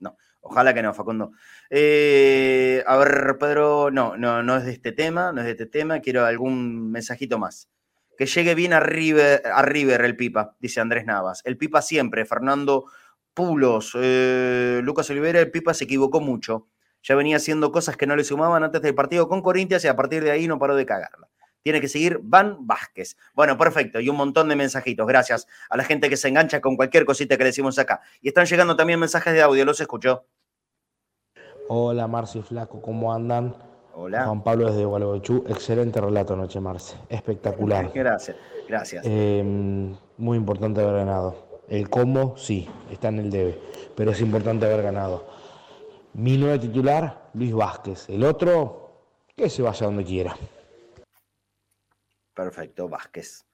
no. Ojalá que no, Facundo. Eh, a ver, Pedro, no, no, no es de este tema, no es de este tema. Quiero algún mensajito más. Que llegue bien a River, a River el Pipa, dice Andrés Navas. El Pipa siempre, Fernando Pulos, eh, Lucas Olivera, el Pipa se equivocó mucho. Ya venía haciendo cosas que no le sumaban antes del partido con Corintias y a partir de ahí no paró de cagarla. Tiene que seguir Van Vázquez. Bueno, perfecto. Y un montón de mensajitos. Gracias a la gente que se engancha con cualquier cosita que decimos acá. Y están llegando también mensajes de audio. ¿Los escuchó? Hola, Marcio Flaco. ¿Cómo andan? Hola. Juan Pablo desde Gualeguaychú. Excelente relato anoche, Marce. Espectacular. Gracias, gracias. Em, muy importante haber ganado. El cómo, sí, está en el debe, pero es importante haber ganado. Mi nuevo titular, Luis Vázquez. El otro, que se vaya donde quiera. Perfecto, Vázquez.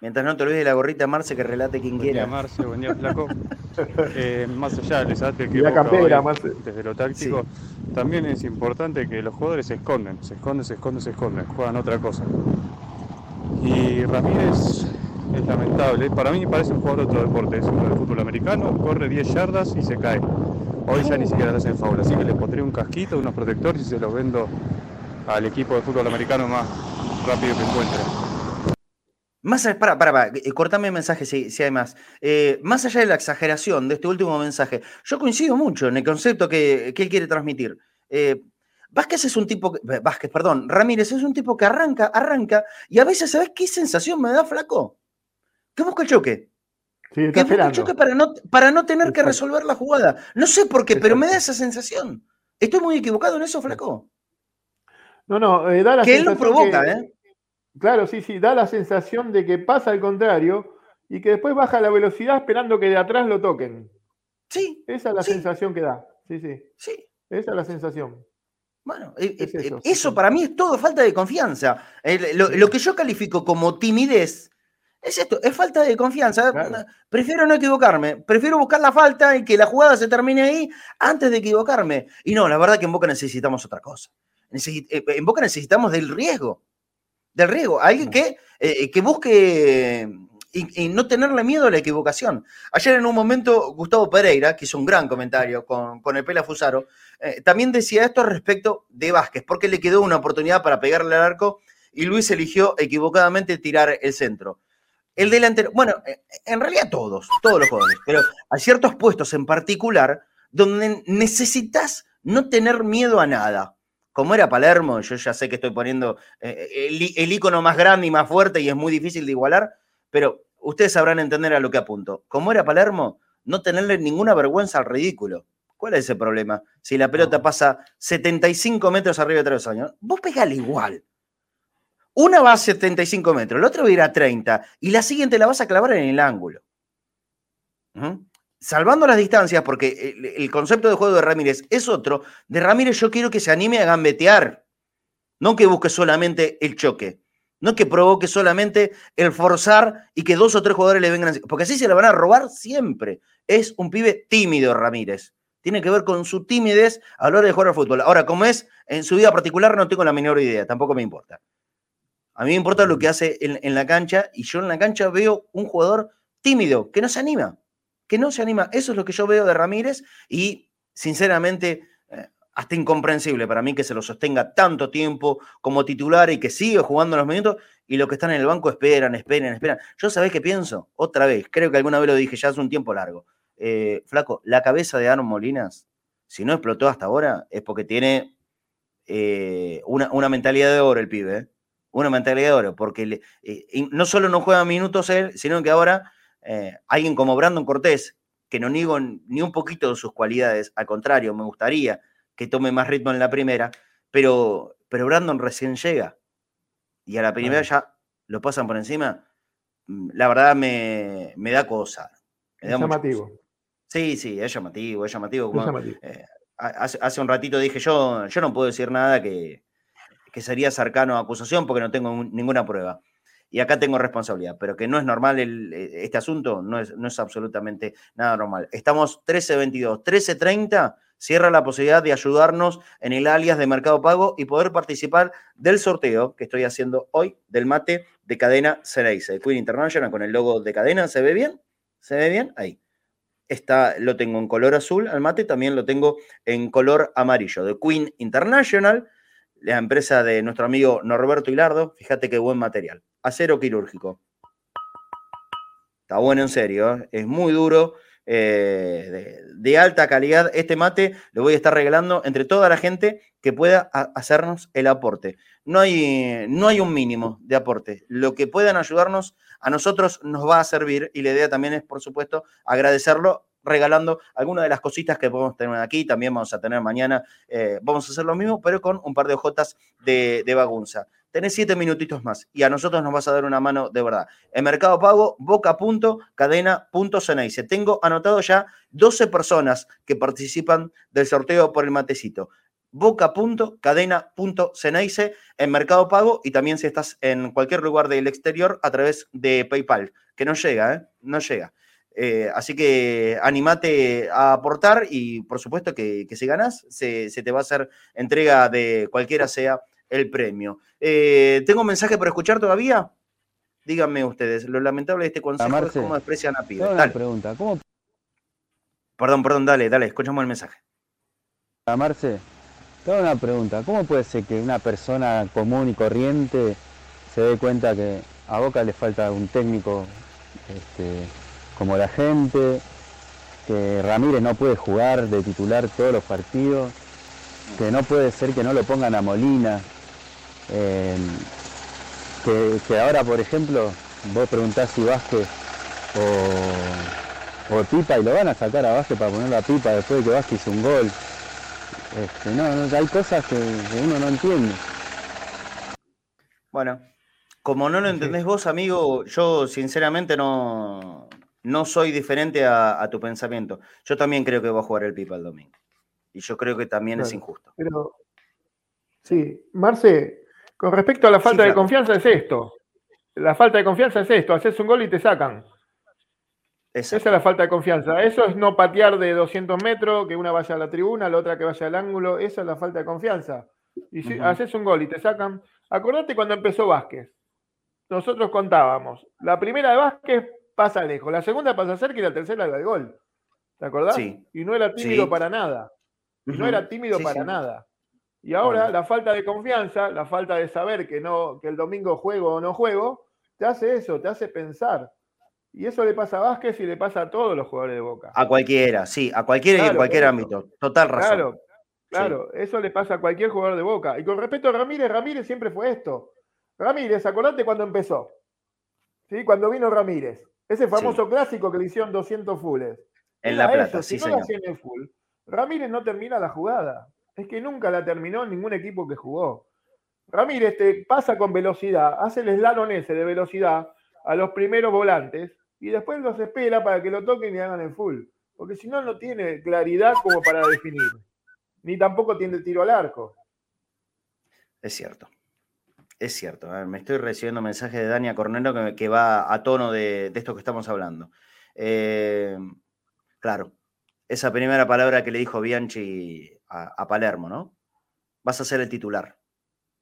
Mientras no te olvides la gorrita Marce que relate quien buen quiera. Día, Marce, buen día, Flaco. Eh, más allá del desastre que la campera, hoy desde lo táctico, también es importante que los jugadores se esconden, se esconden, se esconden, se esconden, juegan otra cosa. Y Ramírez es lamentable, para mí parece un jugador de otro deporte, es un jugador de fútbol americano, corre 10 yardas y se cae. Hoy ya ni siquiera le hacen foul, así que le pondré un casquito, unos protectores y se los vendo al equipo de fútbol americano más rápido que encuentre. Más para, para, para, eh, cortame el mensaje si, si hay más. Eh, más allá de la exageración de este último mensaje, yo coincido mucho en el concepto que, que él quiere transmitir. Eh, Vázquez es un tipo, que- eh, Vázquez, perdón, Ramírez es un tipo que arranca, arranca, y a veces, ¿sabes qué sensación me da, flaco? Que busca el choque. Sí, está Que busca el choque para no, para no tener que resolver la jugada. No sé por qué, pero me da esa sensación. ¿Estoy muy equivocado en eso, flaco? No, no, eh, da la Que él lo sensación provoca, que- ¿eh? Claro, sí, sí, da la sensación de que pasa al contrario y que después baja la velocidad esperando que de atrás lo toquen. Sí. Esa es la sí. sensación que da. Sí, sí. Sí. Esa es la sensación. Bueno, eh, Es eh, eso, sí, eso sí. para mí es todo falta de confianza. Lo que yo califico como timidez es esto, es falta de confianza. Claro. Prefiero no equivocarme, prefiero buscar la falta y que la jugada se termine ahí antes de equivocarme. Y no, la verdad que en Boca necesitamos otra cosa. Necesi- eh, en Boca necesitamos del riesgo, del riesgo, alguien que, eh, que busque eh, y, y no tenerle miedo a la equivocación. Ayer en un momento Gustavo Pereira, que hizo un gran comentario con, con el Pela Fusaro, eh, también decía esto respecto de Vázquez, porque le quedó una oportunidad para pegarle al arco y Luis eligió equivocadamente tirar el centro. El delantero, bueno, eh, en realidad todos, todos los jugadores, pero hay ciertos puestos en particular donde necesitas no tener miedo a nada. Como era Palermo, yo ya sé que estoy poniendo eh, el, i- el icono más grande y más fuerte y es muy difícil de igualar, pero ustedes sabrán entender a lo que apunto. Como era Palermo, no tenerle ninguna vergüenza al ridículo. ¿Cuál es ese problema? Si la pelota pasa 75 metros arriba de travesaño, vos pegale igual. Una va a 75 metros, la otra va a ir a 30 y la siguiente la vas a clavar en el ángulo. Ujú. Salvando las distancias, porque el, el concepto de juego de Ramírez es otro, de Ramírez yo quiero que se anime a gambetear, no que busque solamente el choque, no que provoque solamente el forzar y que dos o tres jugadores le vengan, porque así se la van a robar siempre. Es un pibe tímido Ramírez. Tiene que ver con su timidez a la hora de jugar al fútbol. Ahora, como es en su vida particular, no tengo la menor idea, tampoco me importa. A mí me importa lo que hace en, la cancha y yo en la cancha veo un jugador tímido, que no se anima, que no se anima. Eso es lo que yo veo de Ramírez y sinceramente eh, hasta incomprensible para mí que se lo sostenga tanto tiempo como titular y que sigue jugando los minutos y los que están en el banco esperan, esperan, esperan. Yo sabés qué pienso, otra vez, creo que alguna vez lo dije ya hace un tiempo largo. Eh, flaco, la cabeza de Aaron Molinas, si no explotó hasta ahora, es porque tiene eh, una, una mentalidad de oro el pibe. Una mentalidad de oro, porque le- eh, no solo no juega minutos él, sino que ahora eh, alguien como Brandon Cortés, que no niego ni un poquito de sus cualidades, al contrario, me gustaría que tome más ritmo en la primera, pero, pero Brandon recién llega y a la primera ya lo pasan por encima, mm, la verdad me, me da cosa. Me Es da llamativo. cosa. Sí, sí, es llamativo, es llamativo. Es como, llamativo. eh, ha- hace, hace un ratito dije yo, yo no puedo decir nada que, que sería cercano a acusación porque no tengo un- ninguna prueba. y acá tengo responsabilidad, pero que no es normal eh, este asunto, no es, no es absolutamente nada normal. Estamos 13.22, 13.30, cierra la posibilidad de ayudarnos en el alias de Mercado Pago y poder participar del sorteo que estoy haciendo hoy del mate de cadena Cereice, Queen International con el logo de cadena. ¿Se ve bien? ¿Se ve bien? Ahí. Está, lo tengo en color azul al mate, también lo tengo en color amarillo, de Queen International, la empresa de nuestro amigo Norberto Hilardo. Fíjate qué buen material. Acero quirúrgico. Está bueno en serio, ¿eh? es muy duro eh, de, alta calidad. Este mate lo voy a estar regalando entre toda la gente que pueda hacernos el aporte. No hay, no hay un mínimo de aporte. Lo que puedan ayudarnos a nosotros nos va a servir y la idea también es, por supuesto, agradecerlo regalando algunas de las cositas que podemos tener aquí. También vamos a tener mañana, eh, vamos a hacer lo mismo, pero con un par de hojotas de, bagunza tenés siete minutitos más y a nosotros nos vas a dar una mano de verdad. En Mercado Pago, boca.cadena.ceneice. Tengo anotado ya 12 personas que participan del sorteo por el matecito. boca.cadena.ceneice en Mercado Pago y también si estás en cualquier lugar del exterior a través de PayPal, que no llega, ¿eh? No llega. Eh, así que animate a aportar y por supuesto que, si ganas se, se, te va a hacer entrega de cualquiera sea el premio. Eh, ¿Tengo un mensaje para escuchar todavía? Díganme ustedes, lo lamentable de este consejo es cómo desprecian a Pibe. Dale. pregunta, ¿cómo? Perdón, perdón, dale, dale, escuchamos el mensaje. A Marce, tengo una pregunta, ¿cómo puede ser que una persona común y corriente se dé cuenta que a Boca le falta un técnico este, como la gente, que Ramírez no puede jugar de titular todos los partidos, que no puede ser que no lo pongan a Molina, que, ahora, por ejemplo, vos preguntás si Vázquez o, Pipa y lo van a sacar a Vázquez para poner la Pipa después de que Vázquez hizo un gol. Este, no, hay cosas que, uno no entiende. Bueno, como no lo entendés vos, amigo, yo sinceramente no, no soy diferente a, tu pensamiento. Yo también creo que va a jugar el Pipa el domingo. Y yo creo que también es injusto. Pero, sí, Marce, con respecto a la falta de confianza es esto. La falta de confianza es esto. Haces un gol y te sacan. Esa es la falta de confianza. Eso es no patear de 200 metros, que una vaya a la tribuna, la otra que vaya al ángulo. Esa es la falta de confianza. Y si haces un gol y te sacan. Acordate cuando empezó Vázquez. Nosotros contábamos. La primera de Vázquez pasa lejos, la segunda pasa cerca y la tercera da el gol. ¿Te acordás? Sí. Y no era tímido para nada. No era tímido para nada. Y ahora la falta de confianza, la falta de saber que, no, que el domingo juego o no juego, te hace eso, te hace pensar. Y eso le pasa a Vázquez y le pasa a todos los jugadores de Boca. A cualquiera, sí, a cualquiera y en cualquier ámbito. Total razón. Claro, claro, eso le pasa a cualquier jugador de Boca. Y con respecto a Ramírez, Ramírez siempre fue esto. Ramírez, acordate cuando empezó. ¿Sí? Cuando vino Ramírez. Ese famoso clásico que le hicieron 200 fulls. En La Plata, sí, si no señor. en full, Ramírez no termina la jugada es que nunca la terminó en ningún equipo que jugó. Ramírez te pasa con velocidad, hace el slalom ese de velocidad a los primeros volantes y después los espera para que lo toquen y hagan el full. Porque si no, no tiene claridad como para definir. Ni tampoco tiene tiro al arco. Es cierto. Es cierto. me estoy recibiendo mensajes de Dania Cornero que, va a tono de, esto que estamos hablando. Eh, claro, esa primera palabra que le dijo Bianchi a, Palermo, ¿no? Vas a ser el titular.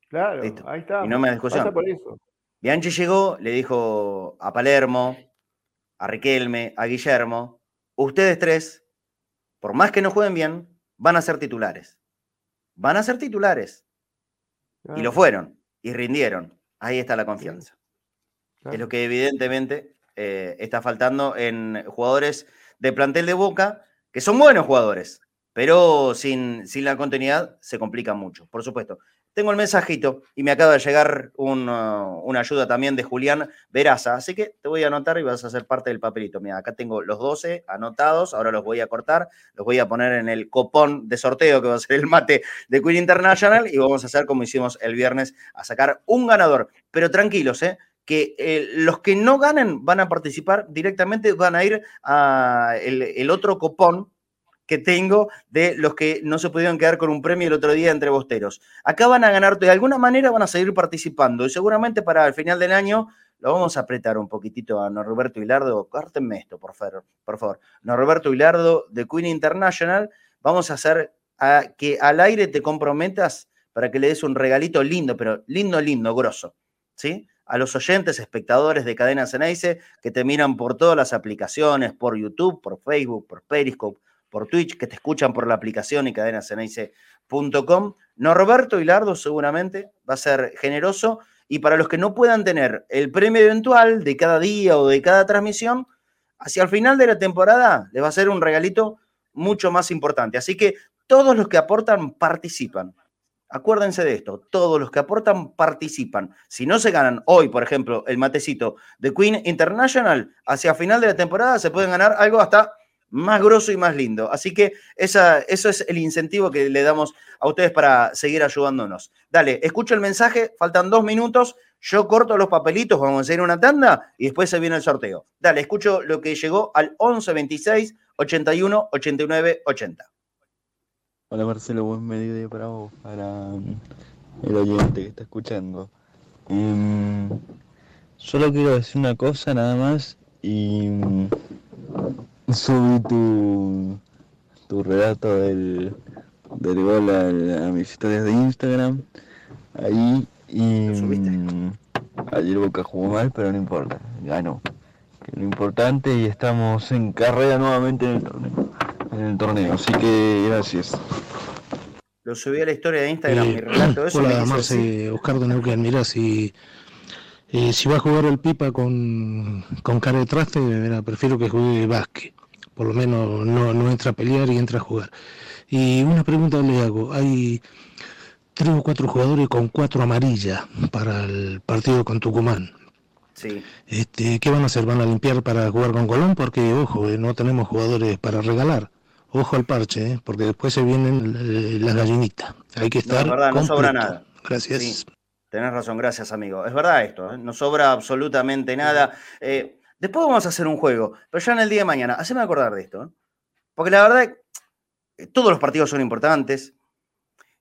Claro, ahí está. Y no me discusión. Por eso. Bianchi llegó, le dijo a Palermo, a Riquelme, a Guillermo, ustedes tres, por más que no jueguen bien, van a ser titulares. Van a ser titulares. Y lo fueron, y rindieron. Ahí está la confianza. Es lo que evidentemente eh, está faltando en jugadores de plantel de Boca, que son buenos jugadores, pero sin, sin la continuidad se complica mucho, por supuesto. Tengo el mensajito y me acaba de llegar uh, una ayuda también de Julián Veraza, así que te voy a anotar y vas a ser parte del papelito. Mira, acá tengo los 12 anotados, ahora los voy a cortar, los voy a poner en el copón de sorteo que va a ser el mate de Queen International y vamos a hacer como hicimos el viernes, a sacar un ganador. Pero tranquilos, ¿eh? que eh, los que no ganen van a participar directamente, van a ir a el otro copón que tengo de los que no se pudieron quedar con un premio el otro día entre bosteros. Acá van a ganar, de alguna manera van a seguir participando y seguramente para el final del año lo vamos a apretar un poquitito a Norberto Hilardo. Córtenme esto, por favor. Por favor. Norberto Hilardo de Queen International. Vamos a hacer que al aire te comprometas para que le des un regalito lindo, pero lindo, lindo, grosso. ¿Sí? A los oyentes, espectadores de Cadena Ceneice que te miran por todas las aplicaciones, por YouTube, por Facebook, por Periscope, por Twitch, que te escuchan por la aplicación y cadenaceneice.com. Norberto Hilardo seguramente va a ser generoso y para los que no puedan tener el premio eventual de cada día o de cada transmisión, hacia el final de la temporada les va a ser un regalito mucho más importante. Así que todos los que aportan participan. Acuérdense de esto, todos los que aportan participan. Si no se ganan hoy, por ejemplo, el matecito de Queen International, hacia final de la temporada se pueden ganar algo hasta más grosso y más lindo. Así que esa, eso es el incentivo que le damos a ustedes para seguir ayudándonos. Dale, escucho el mensaje, faltan dos minutos, yo corto los papelitos, vamos a hacer una tanda y después se viene el sorteo. Dale, escucho lo que llegó al 11 26 81 89 80. Hola Marcelo, buen mediodía para vos, para el oyente que está escuchando. Em, solo quiero decir una cosa nada más y subí tu, tu relato del, del gol a, mis historias de Instagram. Ahí y mm, ayer Boca jugó mal, pero no importa, ganó. Que lo importante y estamos en carrera nuevamente en el torneo. En el torneo, así que gracias. Lo subí a la historia de Instagram, eh, mi relato. Eso hola, Marce, Oscar de Neuquén. Mira, si eh, si va a jugar el Pipa con, con cara de traste, prefiero que juegue básquet. Por lo menos no, no entra a pelear y entra a jugar. Y una pregunta le hago. Hay tres o cuatro jugadores con cuatro amarillas para el partido con Tucumán. Sí. Este, ¿Qué van a hacer? ¿Van a limpiar para jugar con Colón? Porque, ojo, eh, no tenemos jugadores para regalar. Ojo al parche, eh, porque después se vienen las gallinitas. Hay que estar. No, verdad, no sobra nada. Gracias. Tenés razón, gracias amigo. Es verdad esto, ¿eh? no sobra absolutamente nada. Eh, después vamos a hacer un juego, pero ya en el día de mañana, haceme acordar de esto. ¿eh? Porque la verdad, todos los partidos son importantes.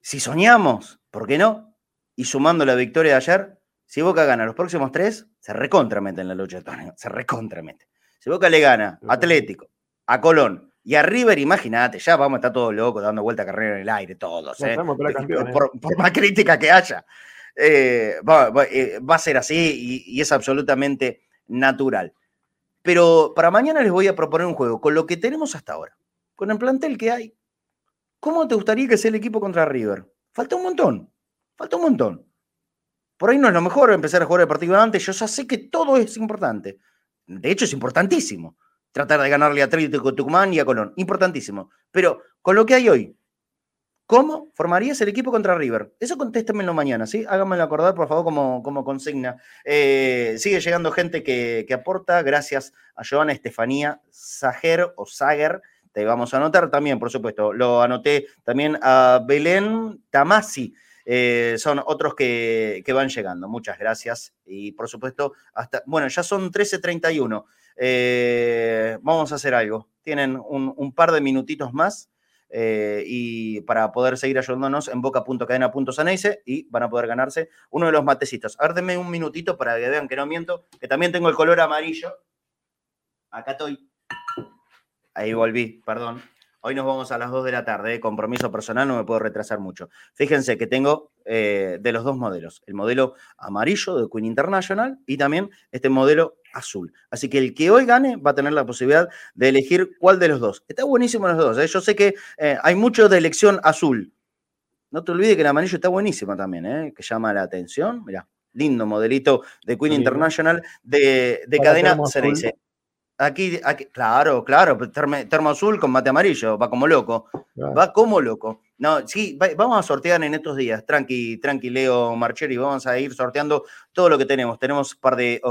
Si soñamos, ¿por qué no? Y sumando la victoria de ayer, si Boca gana los próximos tres, se recontramete en la lucha de torneo, se recontramete. Si Boca le gana a Atlético, a Colón y a River, imagínate, ya vamos a estar todos locos dando vuelta a carrera en el aire, todos. por más crítica que haya. Eh, eh, va, a ser así y, es absolutamente natural. Pero para mañana les voy a proponer un juego con lo que tenemos hasta ahora, con el plantel que hay. ¿Cómo te gustaría que sea el equipo contra River? Falta un montón, falta un montón. Por ahí no es lo mejor empezar a jugar el partido antes. Yo ya sé que todo es importante. De hecho, es importantísimo tratar de ganarle a Atlético Tucumán y a Colón. Importantísimo. Pero con lo que hay hoy, ¿Cómo formarías el equipo contra River? Eso contéstenmelo mañana, ¿sí? Háganmelo acordar, por favor, como, como consigna. Eh, sigue llegando gente que, aporta, gracias a Joana Estefanía Sager o Sager. Te vamos a anotar también, por supuesto. Lo anoté también a Belén Tamasi. Eh, son otros que, van llegando. Muchas gracias. Y por supuesto, hasta. Bueno, ya son 13.31. Eh, vamos a hacer algo. Tienen un par de minutitos más eh, y para poder seguir ayudándonos en boca.cadena.saneice y van a poder ganarse uno de los matecitos. A un minutito para que vean que no miento, que también tengo el color amarillo. Acá estoy. Ahí volví, perdón. Hoy nos vamos a las 2 de la tarde, ¿eh? compromiso personal, no me puedo retrasar mucho. Fíjense que tengo eh, de los dos modelos, el modelo amarillo de Queen International y también este modelo azul. Así que el que hoy gane va a tener la posibilidad de elegir cuál de los dos. Está buenísimo los dos. ¿eh? Yo sé que hay mucho de elección azul. No te olvides que el amarillo está buenísimo también, que llama la atención. Mirá, lindo modelito de Queen International de, de cadena dice Aquí, aquí, claro, claro, termo azul con mate amarillo, va como loco, va como loco. No, sí, vamos a sortear en estos días, tranqui, tranqui, Leo Marcheri, vamos a ir sorteando todo lo que tenemos. Tenemos par de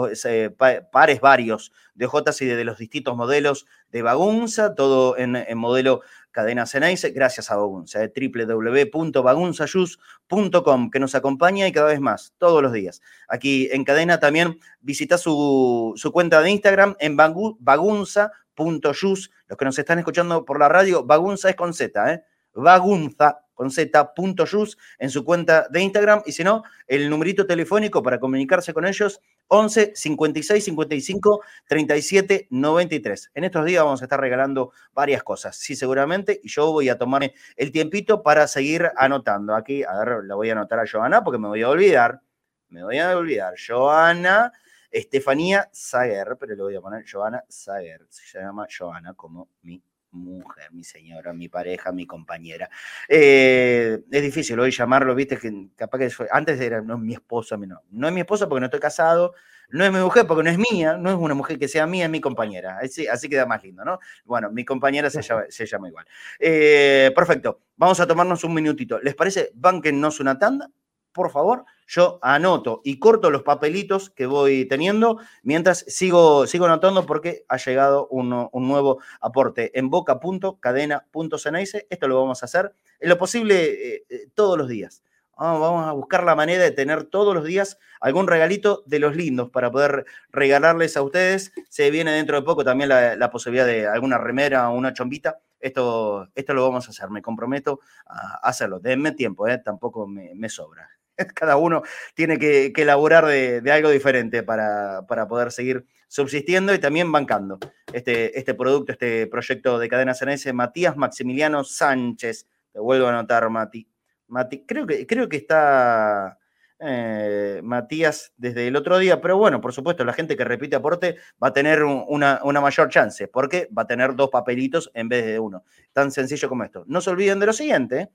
pares varios de Jotas y de, los distintos modelos de Bagunza, todo en, en modelo Cadena Ceneice, gracias a Bagunza, eh, www.bagunzayus.com, que nos acompaña y cada vez más, todos los días. Aquí en Cadena también visita su, cuenta de Instagram en bagunza.yus. Los que nos están escuchando por la radio, Bagunza es con Z, ¿eh? Bagunza con z.jus en su cuenta de Instagram y si no, el numerito telefónico para comunicarse con ellos 11 56 55 37 93. En estos días vamos a estar regalando varias cosas, sí, seguramente, y yo voy a tomarme el tiempito para seguir anotando. Aquí, a ver, la voy a anotar a Joana porque me voy a olvidar. Me voy a olvidar. Joana Estefanía Sager, pero le voy a poner Joana Sager. Se llama Joana como mi mujer, mi señora, mi pareja, mi compañera. Eh, es difícil hoy llamarlo, viste, que capaz que antes era, no mi esposa, no, no es mi esposa porque no estoy casado, no es mi mujer porque no es mía, no es una mujer que sea mía, es mi compañera. Así, así queda más lindo, ¿no? Bueno, mi compañera se llama, se llama igual. Eh, perfecto, vamos a tomarnos un minutito. ¿Les parece? Banquennos una tanda por favor, yo anoto y corto los papelitos que voy teniendo mientras sigo, sigo anotando porque ha llegado un, nuevo aporte en boca.cadena.ceneice. Esto lo vamos a hacer en lo posible eh, eh, todos los días. Vamos a buscar la manera de tener todos los días algún regalito de los lindos para poder regalarles a ustedes. Se viene dentro de poco también la, posibilidad de alguna remera o una chombita. Esto, esto lo vamos a hacer, me comprometo a hacerlo. Denme tiempo, ¿eh? tampoco me sobra. cada uno tiene que, elaborar de, algo diferente para, poder seguir subsistiendo y también bancando este, este producto, este proyecto de Cadena CNS. Matías Maximiliano Sánchez, te vuelvo a anotar, Mati. Mati creo, que, creo que está eh, Matías desde el otro día, pero bueno, por supuesto, la gente que repite aporte va a tener una, una mayor chance, porque va a tener dos papelitos en vez de uno. Tan sencillo como esto. No se olviden de lo siguiente.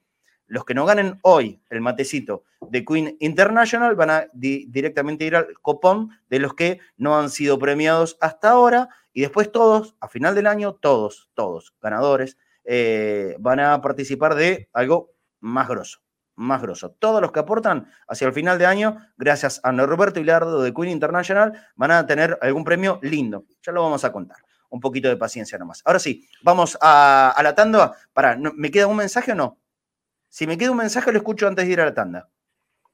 Los que no ganen hoy el matecito de Queen International van a directamente ir al copón de los que no han sido premiados hasta ahora y después todos, a final del año, todos, todos, ganadores, eh, van a participar de algo más grosso, más grosso. Todos los que aportan hacia el final de año, gracias a Norberto Hilardo de Queen International, van a tener algún premio lindo. Ya lo vamos a contar. Un poquito de paciencia nomás. Ahora sí, vamos a, la tanda. Para, ¿Me queda un mensaje o no? Si me queda un mensaje, lo escucho antes de ir a la tanda.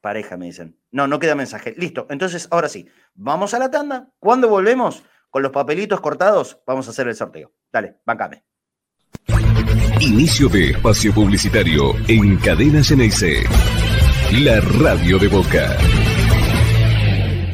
Pareja, me dicen. No, no queda mensaje. Listo. Entonces, ahora sí. Vamos a la tanda. Cuando volvemos con los papelitos cortados, vamos a hacer el sorteo. Dale, bancame. Inicio de espacio publicitario en Cadena Geneise. La radio de Boca.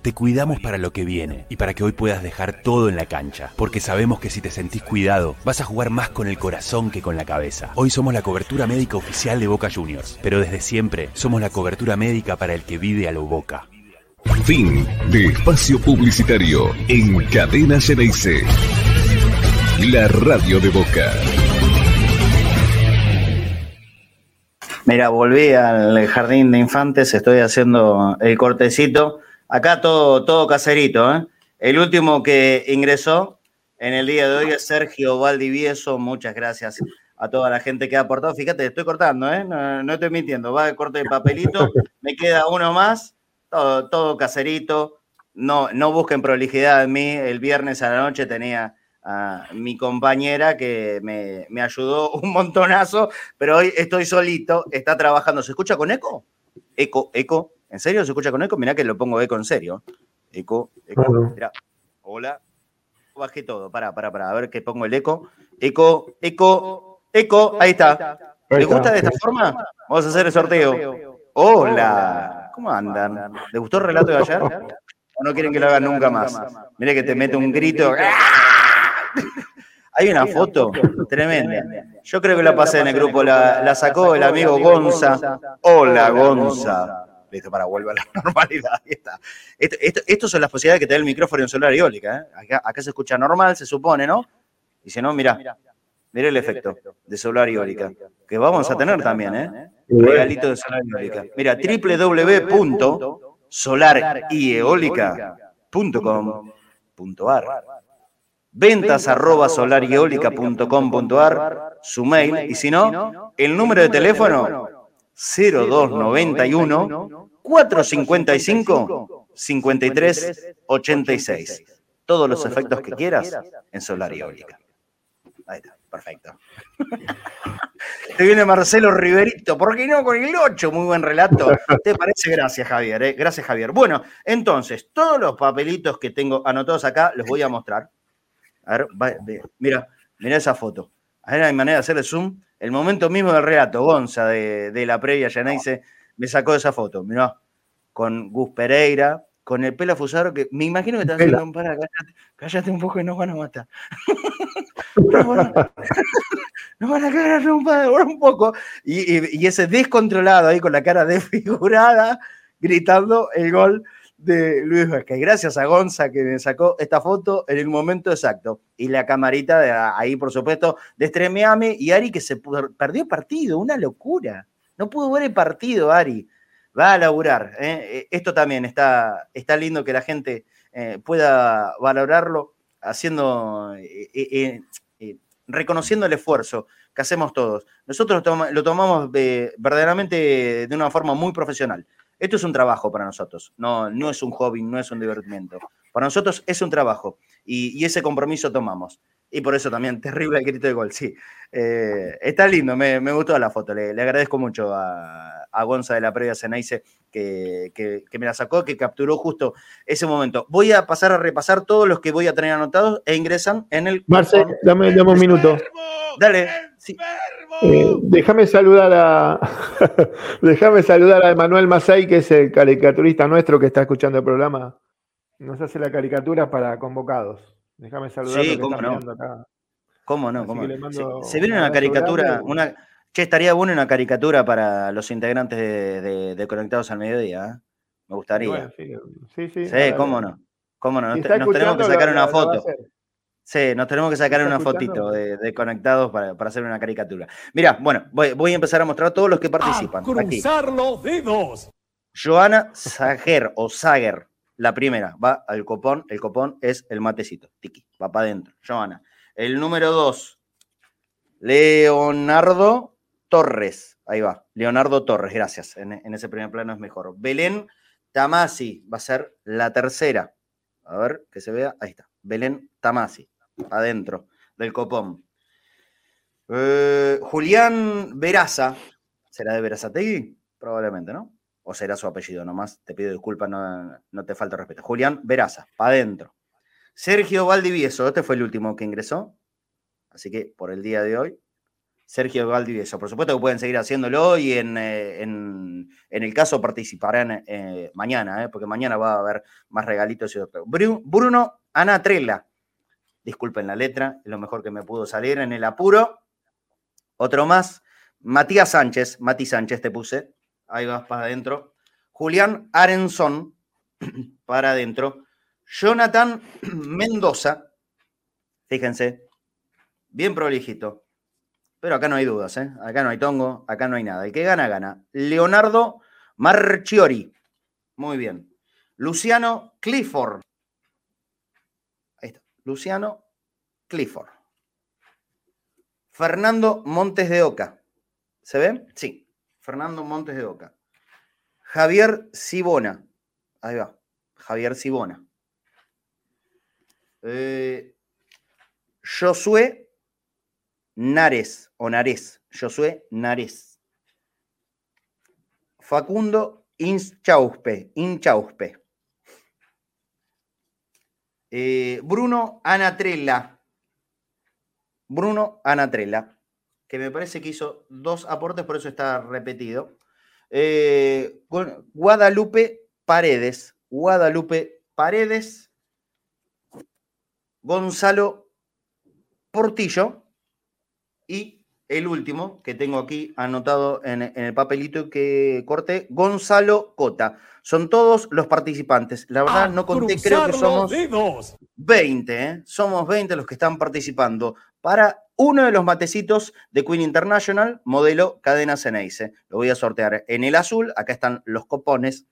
Te cuidamos para lo que viene y para que hoy puedas dejar todo en la cancha, porque sabemos que si te sentís cuidado, vas a jugar más con el corazón que con la cabeza. Hoy somos la cobertura médica oficial de Boca Juniors, pero desde siempre somos la cobertura médica para el que vive a lo Boca. Fin de espacio publicitario en Cadena Geneise. La radio de Boca. Mira, volví al jardín de infantes, estoy haciendo el cortecito. Acá todo, todo caserito. ¿eh? El último que ingresó en el día de hoy es Sergio Valdivieso. Muchas gracias a toda la gente que ha aportado. Fíjate, estoy cortando, ¿eh? no, estoy mintiendo. Va el corte de papelito, me queda uno más, todo, todo caserito. No, no busquen prolijidad en mí. El viernes a la noche tenía a mi compañera que me, ayudó un montonazo, pero hoy estoy solito, está trabajando. ¿Se escucha con eco? Eco, eco. ¿En serio se escucha con eco? Mirá que lo pongo eco en serio. Eco, eco. Mirá. Hola. Bajé todo. Para, para, para. A ver que pongo el eco. Eco, eco, eco. Ahí está. ¿Le gusta de esta forma? Vamos a hacer el sorteo. Hola. ¿Cómo andan? ¿Les gustó el relato de ayer? ¿O no quieren que lo hagan nunca más? Mire que te mete un grito. Hay una foto tremenda. Yo creo que la pasé en el grupo, la, sacó el amigo Gonza. Hola, Gonza. Listo, para volver a la normalidad. Ahí está. Esto, son las posibilidades que te da el micrófono en solar eólica. ¿eh? Acá, se escucha normal, se supone, ¿no? Y si no, mira, mira el efecto de solar eólica, que vamos a tener también, ¿eh? Regalito de solar eólica. Mira, www.solareólica.com.ar ventas arroba solariólica.com.ar, su mail, y si no, el número de teléfono 0291 455 5386. Todos los efectos que quieras en solar y eólica. Ahí está, perfecto. Te viene Marcelo Riverito, ¿por qué no con el 8? Muy buen relato. ¿Te parece? Gracias, Javier. Eh. Gracias, Javier. Bueno, entonces, todos los papelitos que tengo anotados acá los voy a mostrar. A ver, mira, mira esa foto. Hay manera de hacerle zoom. El momento mismo del relato, Gonza de, la previa Yaneice me sacó esa foto. Mira, con Gus Pereira, con el pelo Fusaro, que me imagino que está haciendo un para, cállate, un poco y nos van a matar. nos, van a, nos van a cagar un poco. Y, y, ese descontrolado ahí con la cara desfigurada, gritando el gol de Luis Vázquez. Gracias a Gonza que me sacó esta foto en el momento exacto. Y la camarita de ahí, por supuesto, de Estremeame y Ari que se perdió partido, una locura. No pudo ver el partido, Ari. Va a laburar. ¿eh? Eh, esto también está, está lindo que la gente eh, pueda valorarlo haciendo, reconociendo el esfuerzo que hacemos todos. Nosotros lo tomamos verdaderamente de una forma muy profesional. Esto es un trabajo para nosotros, no, no es un hobby, no es un divertimento. Para nosotros es un trabajo y, ese compromiso tomamos. Y por eso también, terrible el grito de gol, sí. Eh, está lindo, me, gustó la foto, le, agradezco mucho a, a, Gonza de la previa Ceneice que, que, me la sacó, que capturó justo ese momento. Voy a pasar a repasar todos los que voy a tener anotados e ingresan en el... Marcel, dame, dame un minuto. Dale. Eh, déjame saludar a déjame saludar a Emanuel Masay, que es el caricaturista nuestro que está escuchando el programa. Nos hace la caricatura para convocados. Déjame saludar sí, cómo no. acá. ¿Cómo no? se, viene una caricatura, una, che, estaría bueno una caricatura para los integrantes de, Conectados al Mediodía. ¿eh? Me gustaría. sí, sí, sí. cómo no. ¿Cómo no? Nos, tenemos que sacar una foto. Sí, nos tenemos que sacar una fotito de, conectados para, hacer una caricatura. Mira, bueno, voy, a empezar a mostrar todos los que participan. cruzar los dedos. Joana Sager o Sager, la primera, va al copón. El copón es el matecito. Tiki, va para adentro. Joana. El número dos, Leonardo Torres. Ahí va. Leonardo Torres, gracias. En, en ese primer plano es mejor. Belén Tamasi va a ser la tercera. A ver, que se vea. Ahí está. Belén Tamasi adentro del copón. Eh, Julián Veraza, ¿será de Verazategui? Probablemente, ¿no? O será su apellido nomás. Te pido disculpas, no, no te falta respeto. Julián Veraza, para adentro. Sergio Valdivieso, este fue el último que ingresó. Así que por el día de hoy, Sergio Valdivieso. Por supuesto que pueden seguir haciéndolo y en, eh, el caso participarán eh, mañana, eh, porque mañana va a haber más regalitos y otro. Bruno Anatrella. Disculpen la letra, es lo mejor que me pudo salir en el apuro. Otro más. Matías Sánchez, Mati Sánchez te puse. Ahí vas para adentro. Julián Arenson, para adentro. Jonathan Mendoza. Fíjense, bien prolijito. Pero acá no hay dudas, ¿eh? Acá no hay tongo, acá no hay nada. El que gana, gana. Leonardo Marchiori. Muy bien. Luciano Clifford. Luciano Clifford. Fernando Montes de Oca. ¿Se ve? Sí. Fernando Montes de Oca. Javier Sibona. Ahí va. Javier Sibona. Eh, Josué Nares o Nares, Josué Nares. Facundo Inchauspe, Inchauspe. Eh, Bruno Anatrella. Bruno Anatrella, que me parece que hizo dos aportes, por eso está repetido. Eh, Guadalupe Paredes. Guadalupe Paredes. Gonzalo Portillo. Y el último que tengo aquí anotado en, el papelito que corté, Gonzalo Cota. Son todos los participantes. La verdad, no conté, creo que somos 20, ¿eh? somos 20 los que están participando para uno de los matecitos de Queen International, modelo cadena Ceneice. Lo voy a sortear en el azul, acá están los copones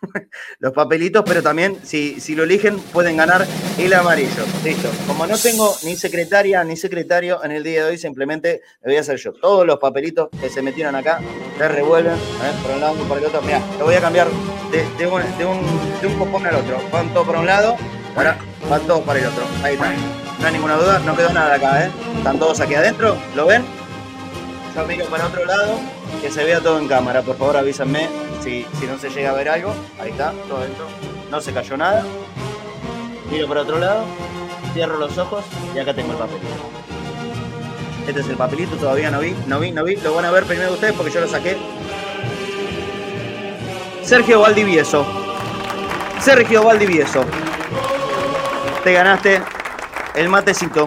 los papelitos, pero también si, si lo eligen pueden ganar el amarillo. Listo. Como no tengo ni secretaria ni secretario en el día de hoy, simplemente lo voy a hacer yo. Todos los papelitos que se metieron acá se revuelven ¿eh? por un lado y por el otro. Mira, lo voy a cambiar de, un, de, un, copón al otro. Van todos por un lado, ahora van todos para el otro. Ahí está. No hay ninguna duda, no quedó nada acá, ¿eh? Están todos aquí adentro, ¿lo ven? Yo miro para otro lado, que se vea todo en cámara. Por favor, avísenme si, no se llega a ver algo, ahí está, todo dentro. No se cayó nada. Miro para otro lado, cierro los ojos y acá tengo el papelito. Este es el papelito, todavía no vi, no vi, no vi. Lo van a ver primero ustedes porque yo lo saqué. Sergio Valdivieso. Sergio Valdivieso. Te ganaste el matecito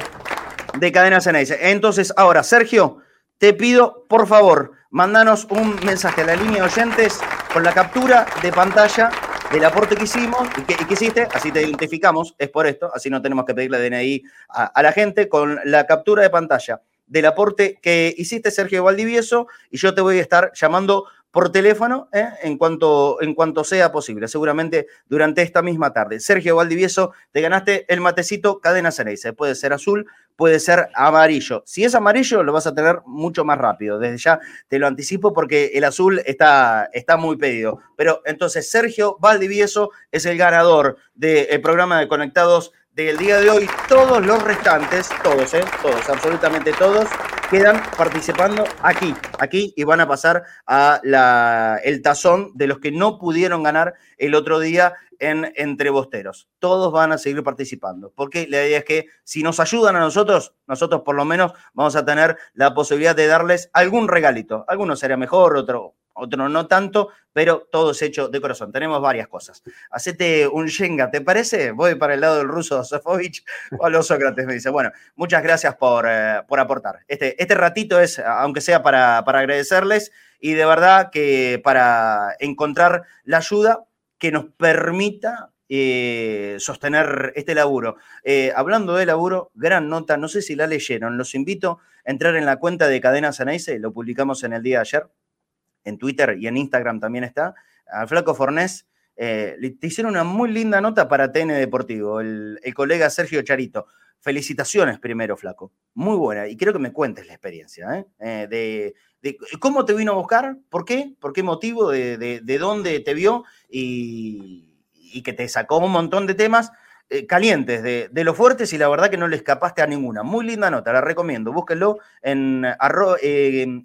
de Cadena Ceneice. Entonces, ahora, Sergio, te pido, por favor, mandanos un mensaje a la línea de oyentes con la captura de pantalla del aporte que hicimos y que, hiciste, así te identificamos, es por esto, así no tenemos que pedirle DNI a, la gente, con la captura de pantalla del aporte que hiciste, Sergio Valdivieso, y yo te voy a estar llamando por teléfono ¿eh? en, cuanto, en cuanto sea posible, seguramente durante esta misma tarde. Sergio Valdivieso, te ganaste el matecito Cadena Ceneice. Puede ser azul, puede ser amarillo. Si es amarillo, lo vas a tener mucho más rápido. Desde ya te lo anticipo porque el azul está, está muy pedido. Pero entonces Sergio Valdivieso es el ganador del programa de Conectados del día de hoy. Todos los restantes, todos, ¿eh? todos, absolutamente todos, quedan participando aquí, aquí y van a pasar a la, el tazón de los que no pudieron ganar el otro día en Entrebosteros. Todos van a seguir participando, porque la idea es que si nos ayudan a nosotros, nosotros por lo menos vamos a tener la posibilidad de darles algún regalito. Alguno sería mejor, otro otro no tanto, pero todo es hecho de corazón. Tenemos varias cosas. Hacete un Shenga, ¿te parece? Voy para el lado del ruso Sofovich o los Sócrates, me dice. Bueno, muchas gracias por, eh, por aportar. Este, este ratito es, aunque sea para, para agradecerles y de verdad que para encontrar la ayuda que nos permita eh, sostener este laburo. Eh, hablando de laburo, gran nota, no sé si la leyeron, los invito a entrar en la cuenta de Cadena Ceneice, lo publicamos en el día de ayer, en Twitter y en Instagram también está, al Flaco Fornés, eh, te hicieron una muy linda nota para TN Deportivo, el, colega Sergio Charito. Felicitaciones primero, Flaco. Muy buena. Y quiero que me cuentes la experiencia, ¿eh? Eh, de, cómo te vino a buscar, por qué, por qué motivo, de, dónde te vio y, que te sacó un montón de temas calientes, de, de los fuertes y la verdad que no le escapaste a ninguna. Muy linda nota, la recomiendo. Búsquenlo en arroba,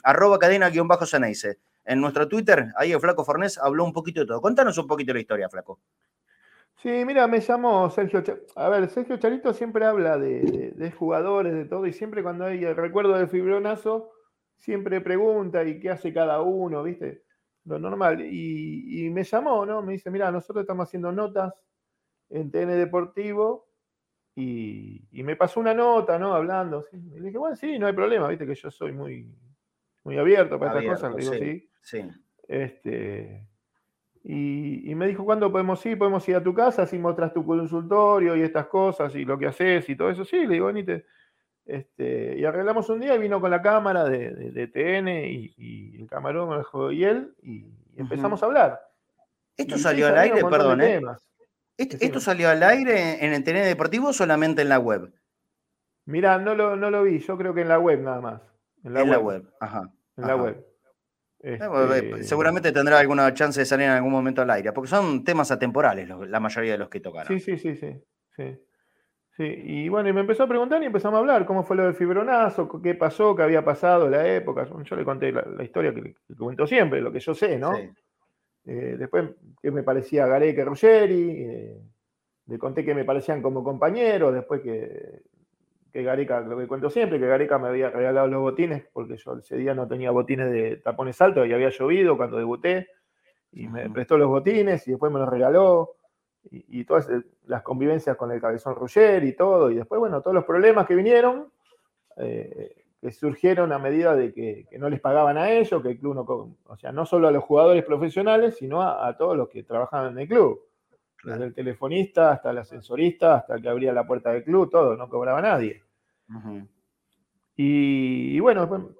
arroba cadena-ceneice en nuestro Twitter, ahí el Flaco Fornés habló un poquito de todo. Contanos un poquito la historia, Flaco. Sí, mira, me llamo Sergio. A ver, Sergio Charito siempre habla de, jugadores, de todo, y siempre cuando hay el recuerdo del fibronazo, siempre pregunta y qué hace cada uno, ¿viste? Lo normal. Y, me llamó, ¿no? Me dice, mira, nosotros estamos haciendo notas en TN Deportivo y, me pasó una nota, ¿no? Hablando. Y le dije, bueno, sí, no hay problema, ¿viste? Que yo soy muy, muy abierto para estas cosas. Le digo, sí. sí. Este, y, me dijo, ¿cuándo podemos ir? Podemos ir a tu casa, si mostras tu consultorio y estas cosas y lo que haces y todo eso. Sí, le digo, venite. Este, y arreglamos un día y vino con la cámara de, TN y, el camarón y él y, empezamos a hablar. ¿Esto salió al aire, perdón? ¿eh? ¿Esto, salió al aire en el TN Deportivo o solamente en la web? Mirá, no lo, no lo vi, yo creo que en la web nada más. En la, web. ajá. En la web. Eh, este, seguramente tendrá alguna chance de salir en algún momento al aire, porque son temas atemporales la mayoría de los que tocaron. Sí, sí, sí, sí. sí. Sí, y bueno, y me empezó a preguntar y empezamos a hablar cómo fue lo del fibronazo, qué pasó, qué había pasado la época. Yo le conté la, historia que, que, cuento siempre, lo que yo sé, ¿no? Eh, después, qué me parecía Gareca Ruggeri, eh, le conté que me parecían como compañeros, después que, que Gareca, lo que cuento siempre, que Gareca me había regalado los botines, porque yo ese día no tenía botines de tapones altos y había llovido cuando debuté, y me prestó los botines y después me los regaló y, todas eh, las convivencias con el cabezón Roger y todo, y después, bueno, todos los problemas que vinieron, eh, que surgieron a medida de que, no les pagaban a ellos, que el club no, o sea, no solo a los jugadores profesionales, sino a, todos los que trabajaban en el club. Desde el telefonista hasta el ascensorista, hasta el que abría la puerta del club, todo, no cobraba nadie. y, bueno,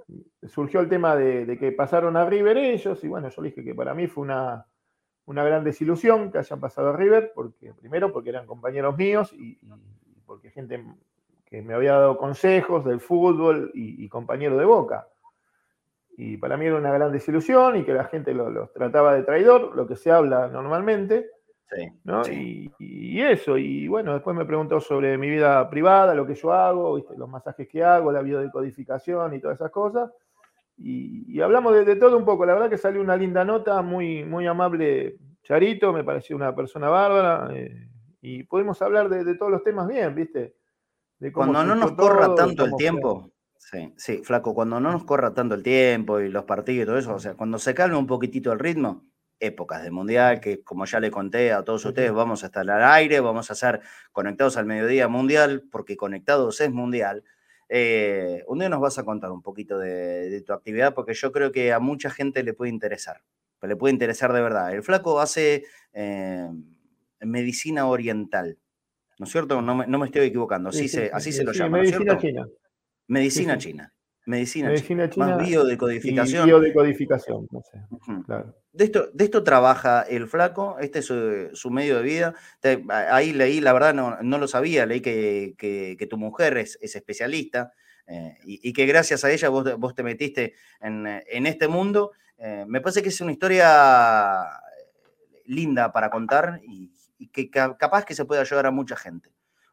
surgió el tema de, de, que pasaron a River ellos, y bueno, yo dije que para mí fue una, una gran desilusión que hayan pasado a River, porque primero porque eran compañeros míos y, porque gente que me había dado consejos del fútbol y, compañero de Boca. Y para mí era una gran desilusión y que la gente los trataba de traidor, lo que se habla normalmente. Sí, Y, eso, y bueno, después me preguntó sobre mi vida privada, lo que yo hago, los masajes que hago, la biodecodificación y todas esas cosas. Y, hablamos de, todo un poco. La verdad que salió una linda nota, muy, muy amable Charito, me pareció una persona bárbara. Eh, y podemos hablar de, todos los temas bien, ¿viste? cuando no nos corra tanto el tiempo. Sí, sí, flaco, cuando no nos corra tanto el tiempo y los partidos y todo eso, o sea, cuando se calme un poquitito el ritmo, épocas de mundial, que como ya le conté a todos ustedes, vamos a estar al aire, vamos a ser conectados al mediodía mundial, porque conectados es mundial. Eh, un día nos vas a contar un poquito de, tu actividad porque yo creo que a mucha gente le puede interesar, le puede interesar de verdad. El flaco hace eh, medicina oriental, ¿no es cierto? No me, estoy equicando, así, se, así se lo llama. Medicina china. Medicina china. Medicina, china. Más biodecodificación. biodecodificación, no sé. claro. De esto, de esto trabaja el flaco, este es su, medio de vida. ahí leí, la verdad no, no lo sabía, leí que, que, tu mujer es, es especialista eh, y, que gracias a ella vos, vos te metiste en, en este mundo. Eh, me parece que es una historia linda para contar y, que capaz que se puede ayudar a mucha gente.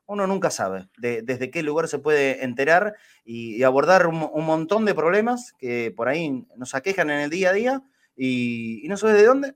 Uno nunca sabe desde qué lugar se puede enterar y, abordar un, un montón de problemas que por ahí nos aquejan en el día a día y, no sabes de dónde,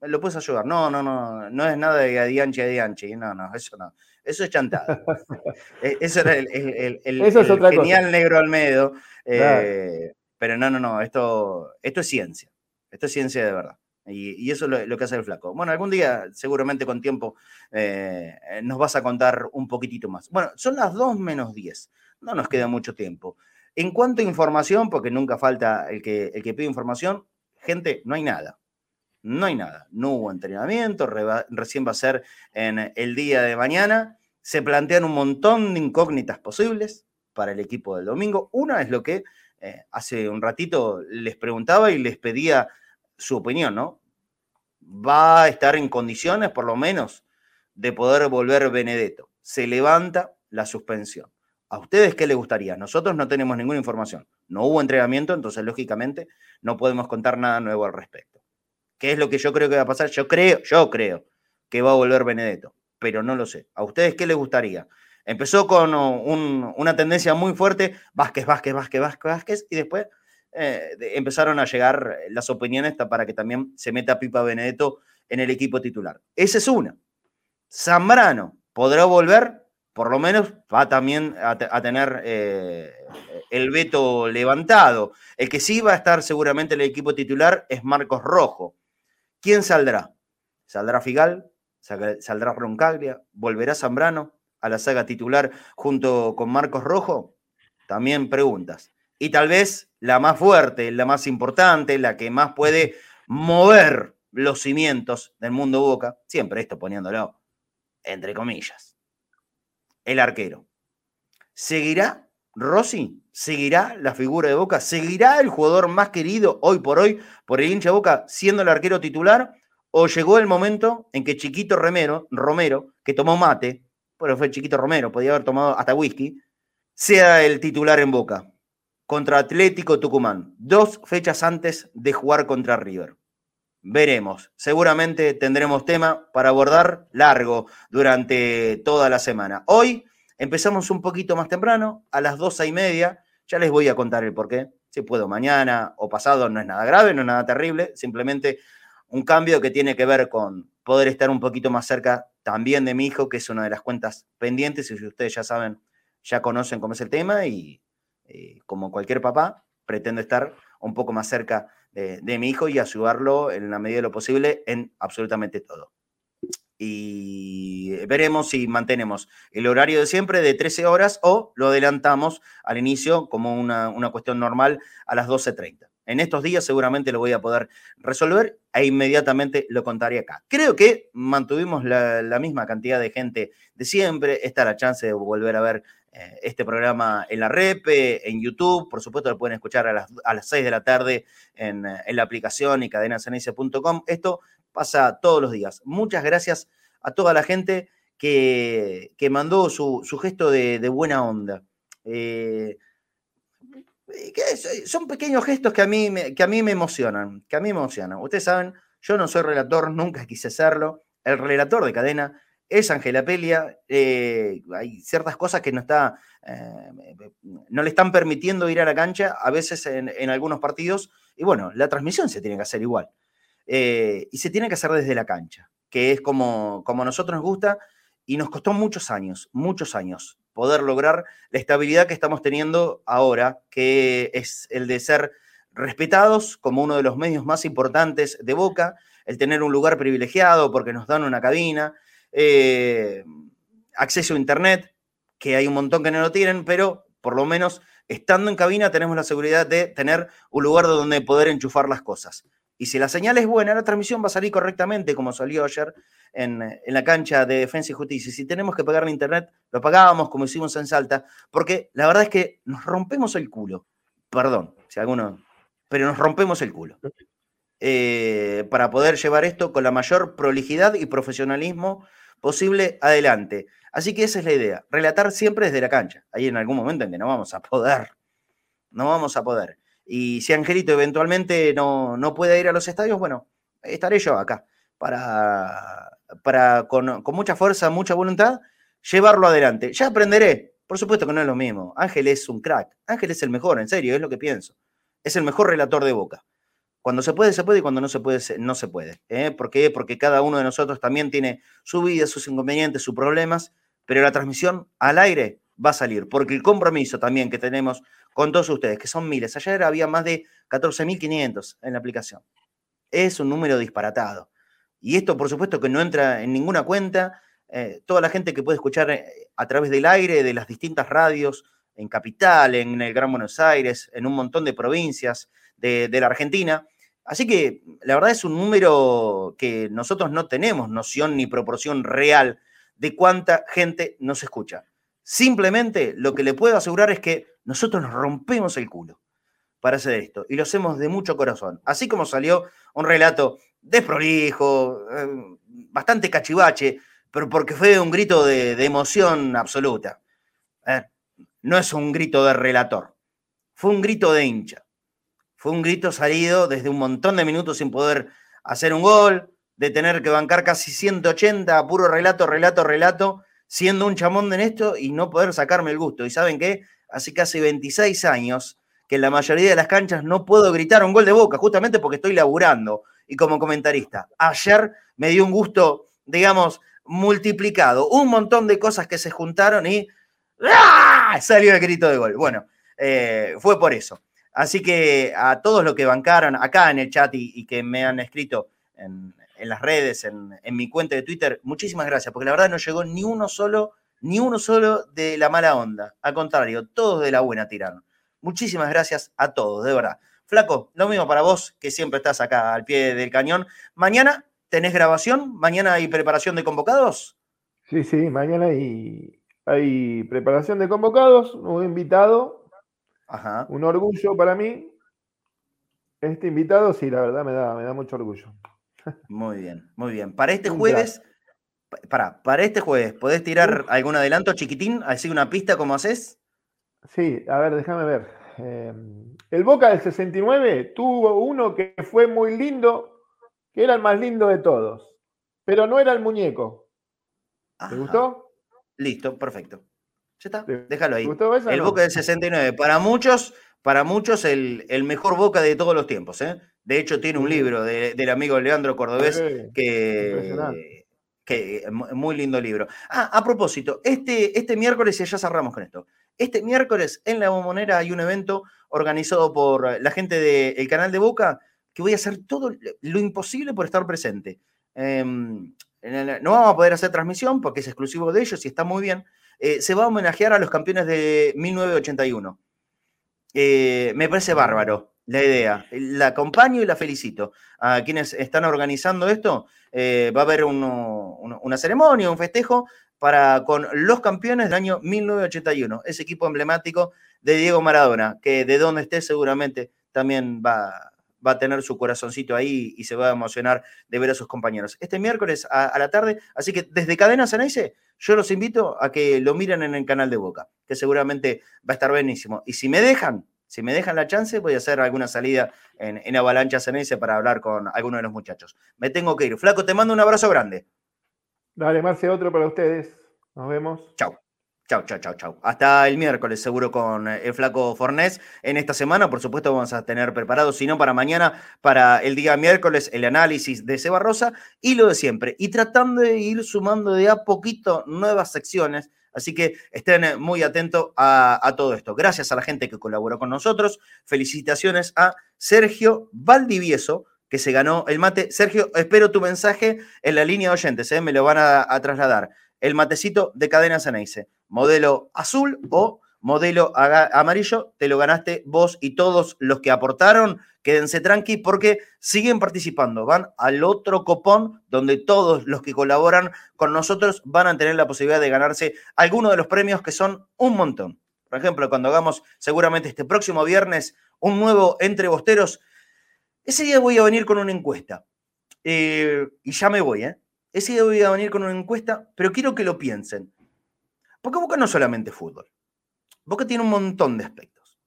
lo puedes ayudar. No, no, no, no es nada de adianche, adianche, no, no, eso no. Eso es chantada. E, eso era el, el, el, genial negro Almedo. Eh, pero no, no, no, esto, esto es ciencia. Esto es ciencia de verdad. Y, eso es lo, que hace el flaco. Bueno, algún día, seguramente con tiempo, eh, nos vas a contar un poquitito más. Bueno, son las 2 menos 10. No nos queda mucho tiempo. En cuanto a información, porque nunca falta el que, el que pide información, gente, no hay nada. No hay nada. No hubo entrenamiento, recién va a ser en el día de mañana. Se plantean un montón de incógnitas posibles para el equipo del domingo. Una es lo que eh, hace un ratito les preguntaba y les pedía su opinión, ¿no? Va a estar en condiciones, por lo menos, de poder volver Benedetto. Se levanta la suspensión. ¿A ustedes qué les gustaría? Nosotros no tenemos ninguna información. No hubo entrenamiento, entonces lógicamente no podemos contar nada nuevo al respecto. ¿Qué es lo que yo creo que va a pasar? Yo creo, yo creo que va a volver Benedetto, pero no lo sé. ¿A ustedes qué les gustaría? Empezó con una tendencia muy fuerte, Vázquez, Vázquez, Vázquez, Vázquez, Vázquez, y después eh, empezaron a llegar las opiniones para que también se meta Pipa Benedetto en el equipo titular. Esa es una. Zambrano podrá volver por lo menos va también a, tener eh, el veto levantado. El que sí va a estar seguramente en el equipo titular es Marcos Rojo. ¿Quién saldrá? ¿Saldrá Figal? ¿Saldrá Roncaglia? ¿Volverá Zambrano a la saga titular junto con Marcos Rojo? También preguntas. Y tal vez la más fuerte, la más importante, la que más puede mover los cimientos del mundo Boca, siempre esto poniéndolo entre comillas, el arquero. ¿Seguirá Rossi? ¿Seguirá la figura de Boca? ¿Seguirá el jugador más querido hoy por hoy por el hincha Boca siendo el arquero titular? ¿O llegó el momento en que Chiquito Romero, Romero que tomó mate, pero fue Chiquito Romero, podía haber tomado hasta whisky, sea el titular en Boca? Contra Atlético Tucumán, dos fechas antes de jugar contra River. Veremos. Seguramente tendremos tema para abordar largo durante toda la semana. Hoy empezamos un poquito más temprano, a las doce y media. Ya les voy a contar el porqué. Si puedo mañana o pasado, no es nada grave, no es nada terrible. Simplemente un cambio que tiene que ver con poder estar un poquito más cerca también de mi hijo, que es una de las cuentas pendientes. Y si ustedes ya saben, ya conocen cómo es el tema y eh, como cualquier papá, pretendo estar un poco más cerca de, mi hijo y ayudarlo en la medida de lo posible en absolutamente todo. Y veremos si mantenemos el horario de siempre de 13 horas o lo adelantamos al inicio como una, cuestión normal a las 12.30. En estos días seguramente lo voy a poder resolver e inmediatamente lo contaré acá. Creo que mantuvimos la, la misma cantidad de gente de siempre. Está la chance de volver a ver eh, este programa en la repe, en YouTube, por supuesto lo pueden escuchar a las, a 6 de la tarde en, la aplicación y cadenasenencia.com. Esto pasa todos los días. Muchas gracias a toda la gente que, mandó su, gesto de, buena onda. Eh, son pequeños gestos que a, mí, que a mí me emocionan, que a mí me emocionan. Ustedes saben, yo no soy relator, nunca quise serlo. El relator de cadena es Angela Pelia. Eh, hay ciertas cosas que eh, no le están permitiendo ir a la cancha, a veces en, algunos partidos. Y bueno, la transmisión se tiene que hacer igual. Eh, y se tiene que hacer desde la cancha, que es como, como a nosotros nos gusta. Y nos costó muchos años, muchos años, poder lograr la estabilidad que estamos teniendo ahora, que es el de ser respetados como uno de los medios más importantes de Boca, el tener un lugar privilegiado porque nos dan una cabina, eh, acceso a Internet, que hay un montón que no lo tienen, pero por lo menos estando en cabina tenemos la seguridad de tener un lugar donde poder enchufar las cosas. Y si la señal es buena, la transmisión va a salir correctamente, como salió ayer en, la cancha de Defensa y Justicia. Si tenemos que pagar internet, lo pagábamos como hicimos en Salta, porque la verdad es que nos rompemos el culo. Perdón, si alguno. Pero nos rompemos el culo. Eh, para poder llevar esto con la mayor prolijidad y profesionalismo posible adelante. Así que esa es la idea, relatar siempre desde la cancha. Hay en algún momento en que no vamos a poder, no vamos a poder. Y si Angelito eventualmente no, no puede ir a los estadios, bueno, estaré yo acá para, para con, con mucha fuerza, mucha voluntad, llevarlo adelante. Ya aprenderé, por supuesto que no es lo mismo. Ángel es un crack, Ángel es el mejor, en serio, es lo que pienso. Es el mejor relator de boca. Cuando se puede, se puede y cuando no se puede, no se puede. ¿eh? ¿Por qué? Porque cada uno de nosotros también tiene su vida, sus inconvenientes, sus problemas, pero la transmisión al aire va a salir, porque el compromiso también que tenemos con todos ustedes, que son miles, ayer había más de 14.500 en la aplicación. Es un número disparatado. Y esto, por supuesto, que no entra en ninguna cuenta. Eh, toda la gente que puede escuchar eh, a través del aire, de las distintas radios, en Capital, en el Gran Buenos Aires, en un montón de provincias de la Argentina, Así que la verdad es un número que nosotros no tenemos noción ni proporción real de cuánta gente nos escucha. Simplemente lo que le puedo asegurar es que nosotros nos rompemos el culo para hacer esto y lo hacemos de mucho corazón. Así como salió un relato desprolijo, eh, bastante cachivache, pero porque fue un grito de, emoción absoluta. Eh, no es un grito de relator, fue un grito de hincha. Fue un grito salido desde un montón de minutos sin poder hacer un gol, de tener que bancar casi 180 puro relato, relato, relato, siendo un chamón de esto y no poder sacarme el gusto. ¿Y saben qué? Hace casi 26 años que en la mayoría de las canchas no puedo gritar un gol de boca, justamente porque estoy laburando y como comentarista. Ayer me dio un gusto, digamos, multiplicado. Un montón de cosas que se juntaron y ¡ah! salió el grito de gol. Bueno, eh, fue por eso. Así que a todos los que bancaron acá en el chat y, que me han escrito en, las redes, en, mi cuenta de Twitter, muchísimas gracias, porque la verdad no llegó ni uno solo, ni uno solo de la mala onda. Al contrario, todos de la buena tiraron. Muchísimas gracias a todos, de verdad. Flaco, lo mismo para vos, que siempre estás acá al pie del cañón. Mañana tenés grabación, mañana hay preparación de convocados. Sí, sí, mañana hay, hay preparación de convocados, un invitado, Ajá. un orgullo para mí. Este invitado, sí, la verdad me da, me da mucho orgullo. Muy bien, muy bien. Para este jueves, para, para este jueves, ¿podés tirar algún adelanto chiquitín? ¿Así una pista como haces? Sí, a ver, déjame ver. Em, el Boca del 69 tuvo uno que fue muy lindo, que era el más lindo de todos, pero no era el muñeco. ¿Te gustó? Listo, perfecto. Ya está, déjalo ahí. el Boca del 69. Para muchos, para muchos el, mejor Boca de todos los tiempos. ¿eh? De hecho, tiene un libro del amigo Leandro Cordobés que, que muy lindo libro. Ah, a propósito, este, este miércoles, y ya cerramos con esto, este miércoles en La Bombonera hay un evento organizado por la gente del canal de Boca que voy a hacer todo lo imposible por estar presente. Em, no vamos a poder hacer transmisión porque es exclusivo de ellos y está muy bien. Eh, se va a homenajear a los campeones de 1981. Eh, me parece bárbaro la idea. La acompaño y la felicito. A quienes están organizando esto, eh, va a haber una ceremonia, un festejo para, con los campeones del año 1981, ese equipo emblemático de Diego Maradona, que de donde esté seguramente también va, va a tener su corazoncito ahí y se va a emocionar de ver a sus compañeros. Este miércoles a, la tarde, así que desde Cadena Ceneice, yo los invito a que lo miren en el canal de Boca, que seguramente va a estar buenísimo. Y si me dejan, si me dejan la chance, voy a hacer alguna salida en, en Avalancha Ceneice para hablar con alguno de los muchachos. Me tengo que ir. Flaco, te mando un abrazo grande. Dale, Marce, otro para ustedes. Nos vemos. Chao. Chao, chao, chao, chao. Hasta el miércoles, seguro, con el flaco Fornés. En esta semana, por supuesto, vamos a tener preparado, si no para mañana, para el día miércoles, el análisis de Seba Rosa y lo de siempre. Y tratando de ir sumando de a poquito nuevas secciones. Así que estén muy atentos a, a todo esto. Gracias a la gente que colaboró con nosotros. Felicitaciones a Sergio Valdivieso, que se ganó el mate. Sergio, espero tu mensaje en la línea de oyentes, ¿eh? me lo van a, trasladar. El matecito de cadena Ceneice, modelo azul o modelo amarillo, te lo ganaste vos y todos los que aportaron. Quédense tranqui porque siguen participando. Van al otro copón donde todos los que colaboran con nosotros van a tener la posibilidad de ganarse algunos de los premios que son un montón. Por ejemplo, cuando hagamos seguramente este próximo viernes un nuevo Entre Bosteros, ese día voy a venir con una encuesta. Eh, y ya me voy, ¿eh? Ese día voy a venir con una encuesta, pero quiero que lo piensen. Porque Boca no es solamente fútbol. Boca tiene un montón de aspectos.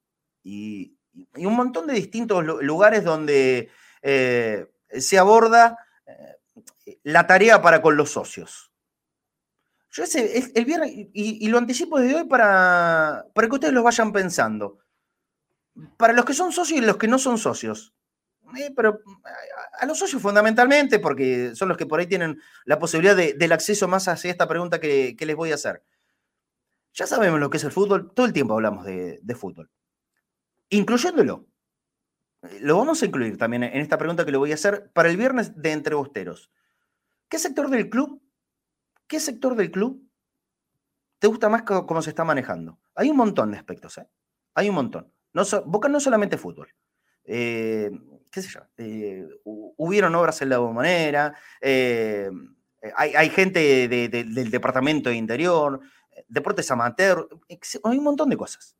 Y, un montón de distintos lugares donde eh, se aborda eh, la tarea para con los socios. Yo ese, el, viernes, y, lo anticipo desde hoy para, para que ustedes lo vayan pensando. Para los que son socios y los que no son socios. Eh, pero a los socios fundamentalmente, porque son los que por ahí tienen la posibilidad del acceso más hacia esta pregunta que, les voy a hacer. Ya sabemos lo que es el fútbol, todo el tiempo hablamos de, fútbol, incluyéndolo. Lo vamos a incluir también en esta pregunta que le voy a hacer para el viernes de Entre Bosteros. ¿Qué sector del club? ¿Qué sector del club te gusta más cómo se está manejando? Hay un montón de aspectos, ¿eh? Hay un montón. No no solamente fútbol. Eh, qué sé yo, eh, hubieron obras en la bombonera, eh, hay, gente del departamento de interior, deportes amateur, hay un montón de cosas.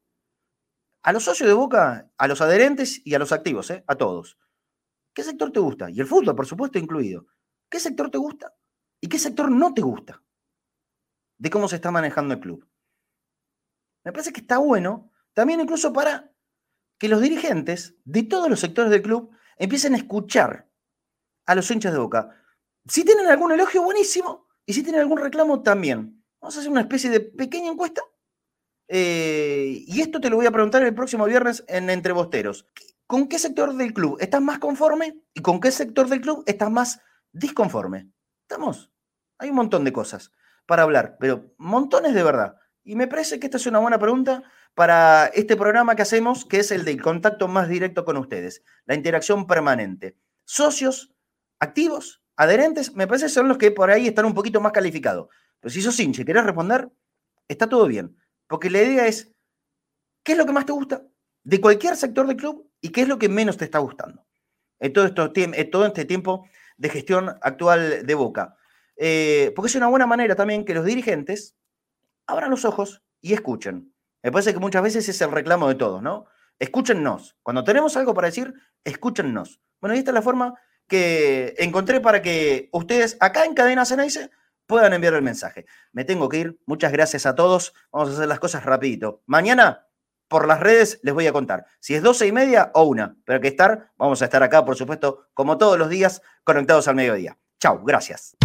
A los socios de Boca, a los adherentes y a los activos, ¿eh? a todos. ¿Qué sector te gusta? Y el fútbol, por supuesto, incluido. ¿Qué sector te gusta? ¿Y qué sector no te gusta? De cómo se está manejando el club. Me parece que está bueno, también incluso para que los dirigentes de todos los sectores del club empiecen a escuchar a los hinchas de boca. Si tienen algún elogio, buenísimo. Y si tienen algún reclamo, también. Vamos a hacer una especie de pequeña encuesta. Eh, y esto te lo voy a preguntar el próximo viernes en Entre Bosteros. ¿Con qué sector del club estás más conforme y con qué sector del club estás más disconforme? ¿Estamos? Hay un montón de cosas para hablar, pero montones de verdad. Y me parece que esta es una buena pregunta para este programa que hacemos, que es el del contacto más directo con ustedes, la interacción permanente. Socios, activos, adherentes, me parece que son los que por ahí están un poquito más calificados. Pero si sos hincha y querés responder, está todo bien. Porque la idea es, ¿qué es lo que más te gusta de cualquier sector del club y qué es lo que menos te está gustando? En todo, esto, todo este tiempo de gestión actual de Boca. Eh, porque es una buena manera también que los dirigentes abran los ojos y escuchen. Me parece que muchas veces es el reclamo de todos, ¿no? Escúchennos. Cuando tenemos algo para decir, escúchennos. Bueno, y esta es la forma que encontré para que ustedes acá en Cadena Ceneice puedan enviar el mensaje. Me tengo que ir. Muchas gracias a todos. Vamos a hacer las cosas rapidito. Mañana por las redes les voy a contar si es doce y media o una. Pero hay que estar, vamos a estar acá, por supuesto, como todos los días, conectados al mediodía. Chau, gracias.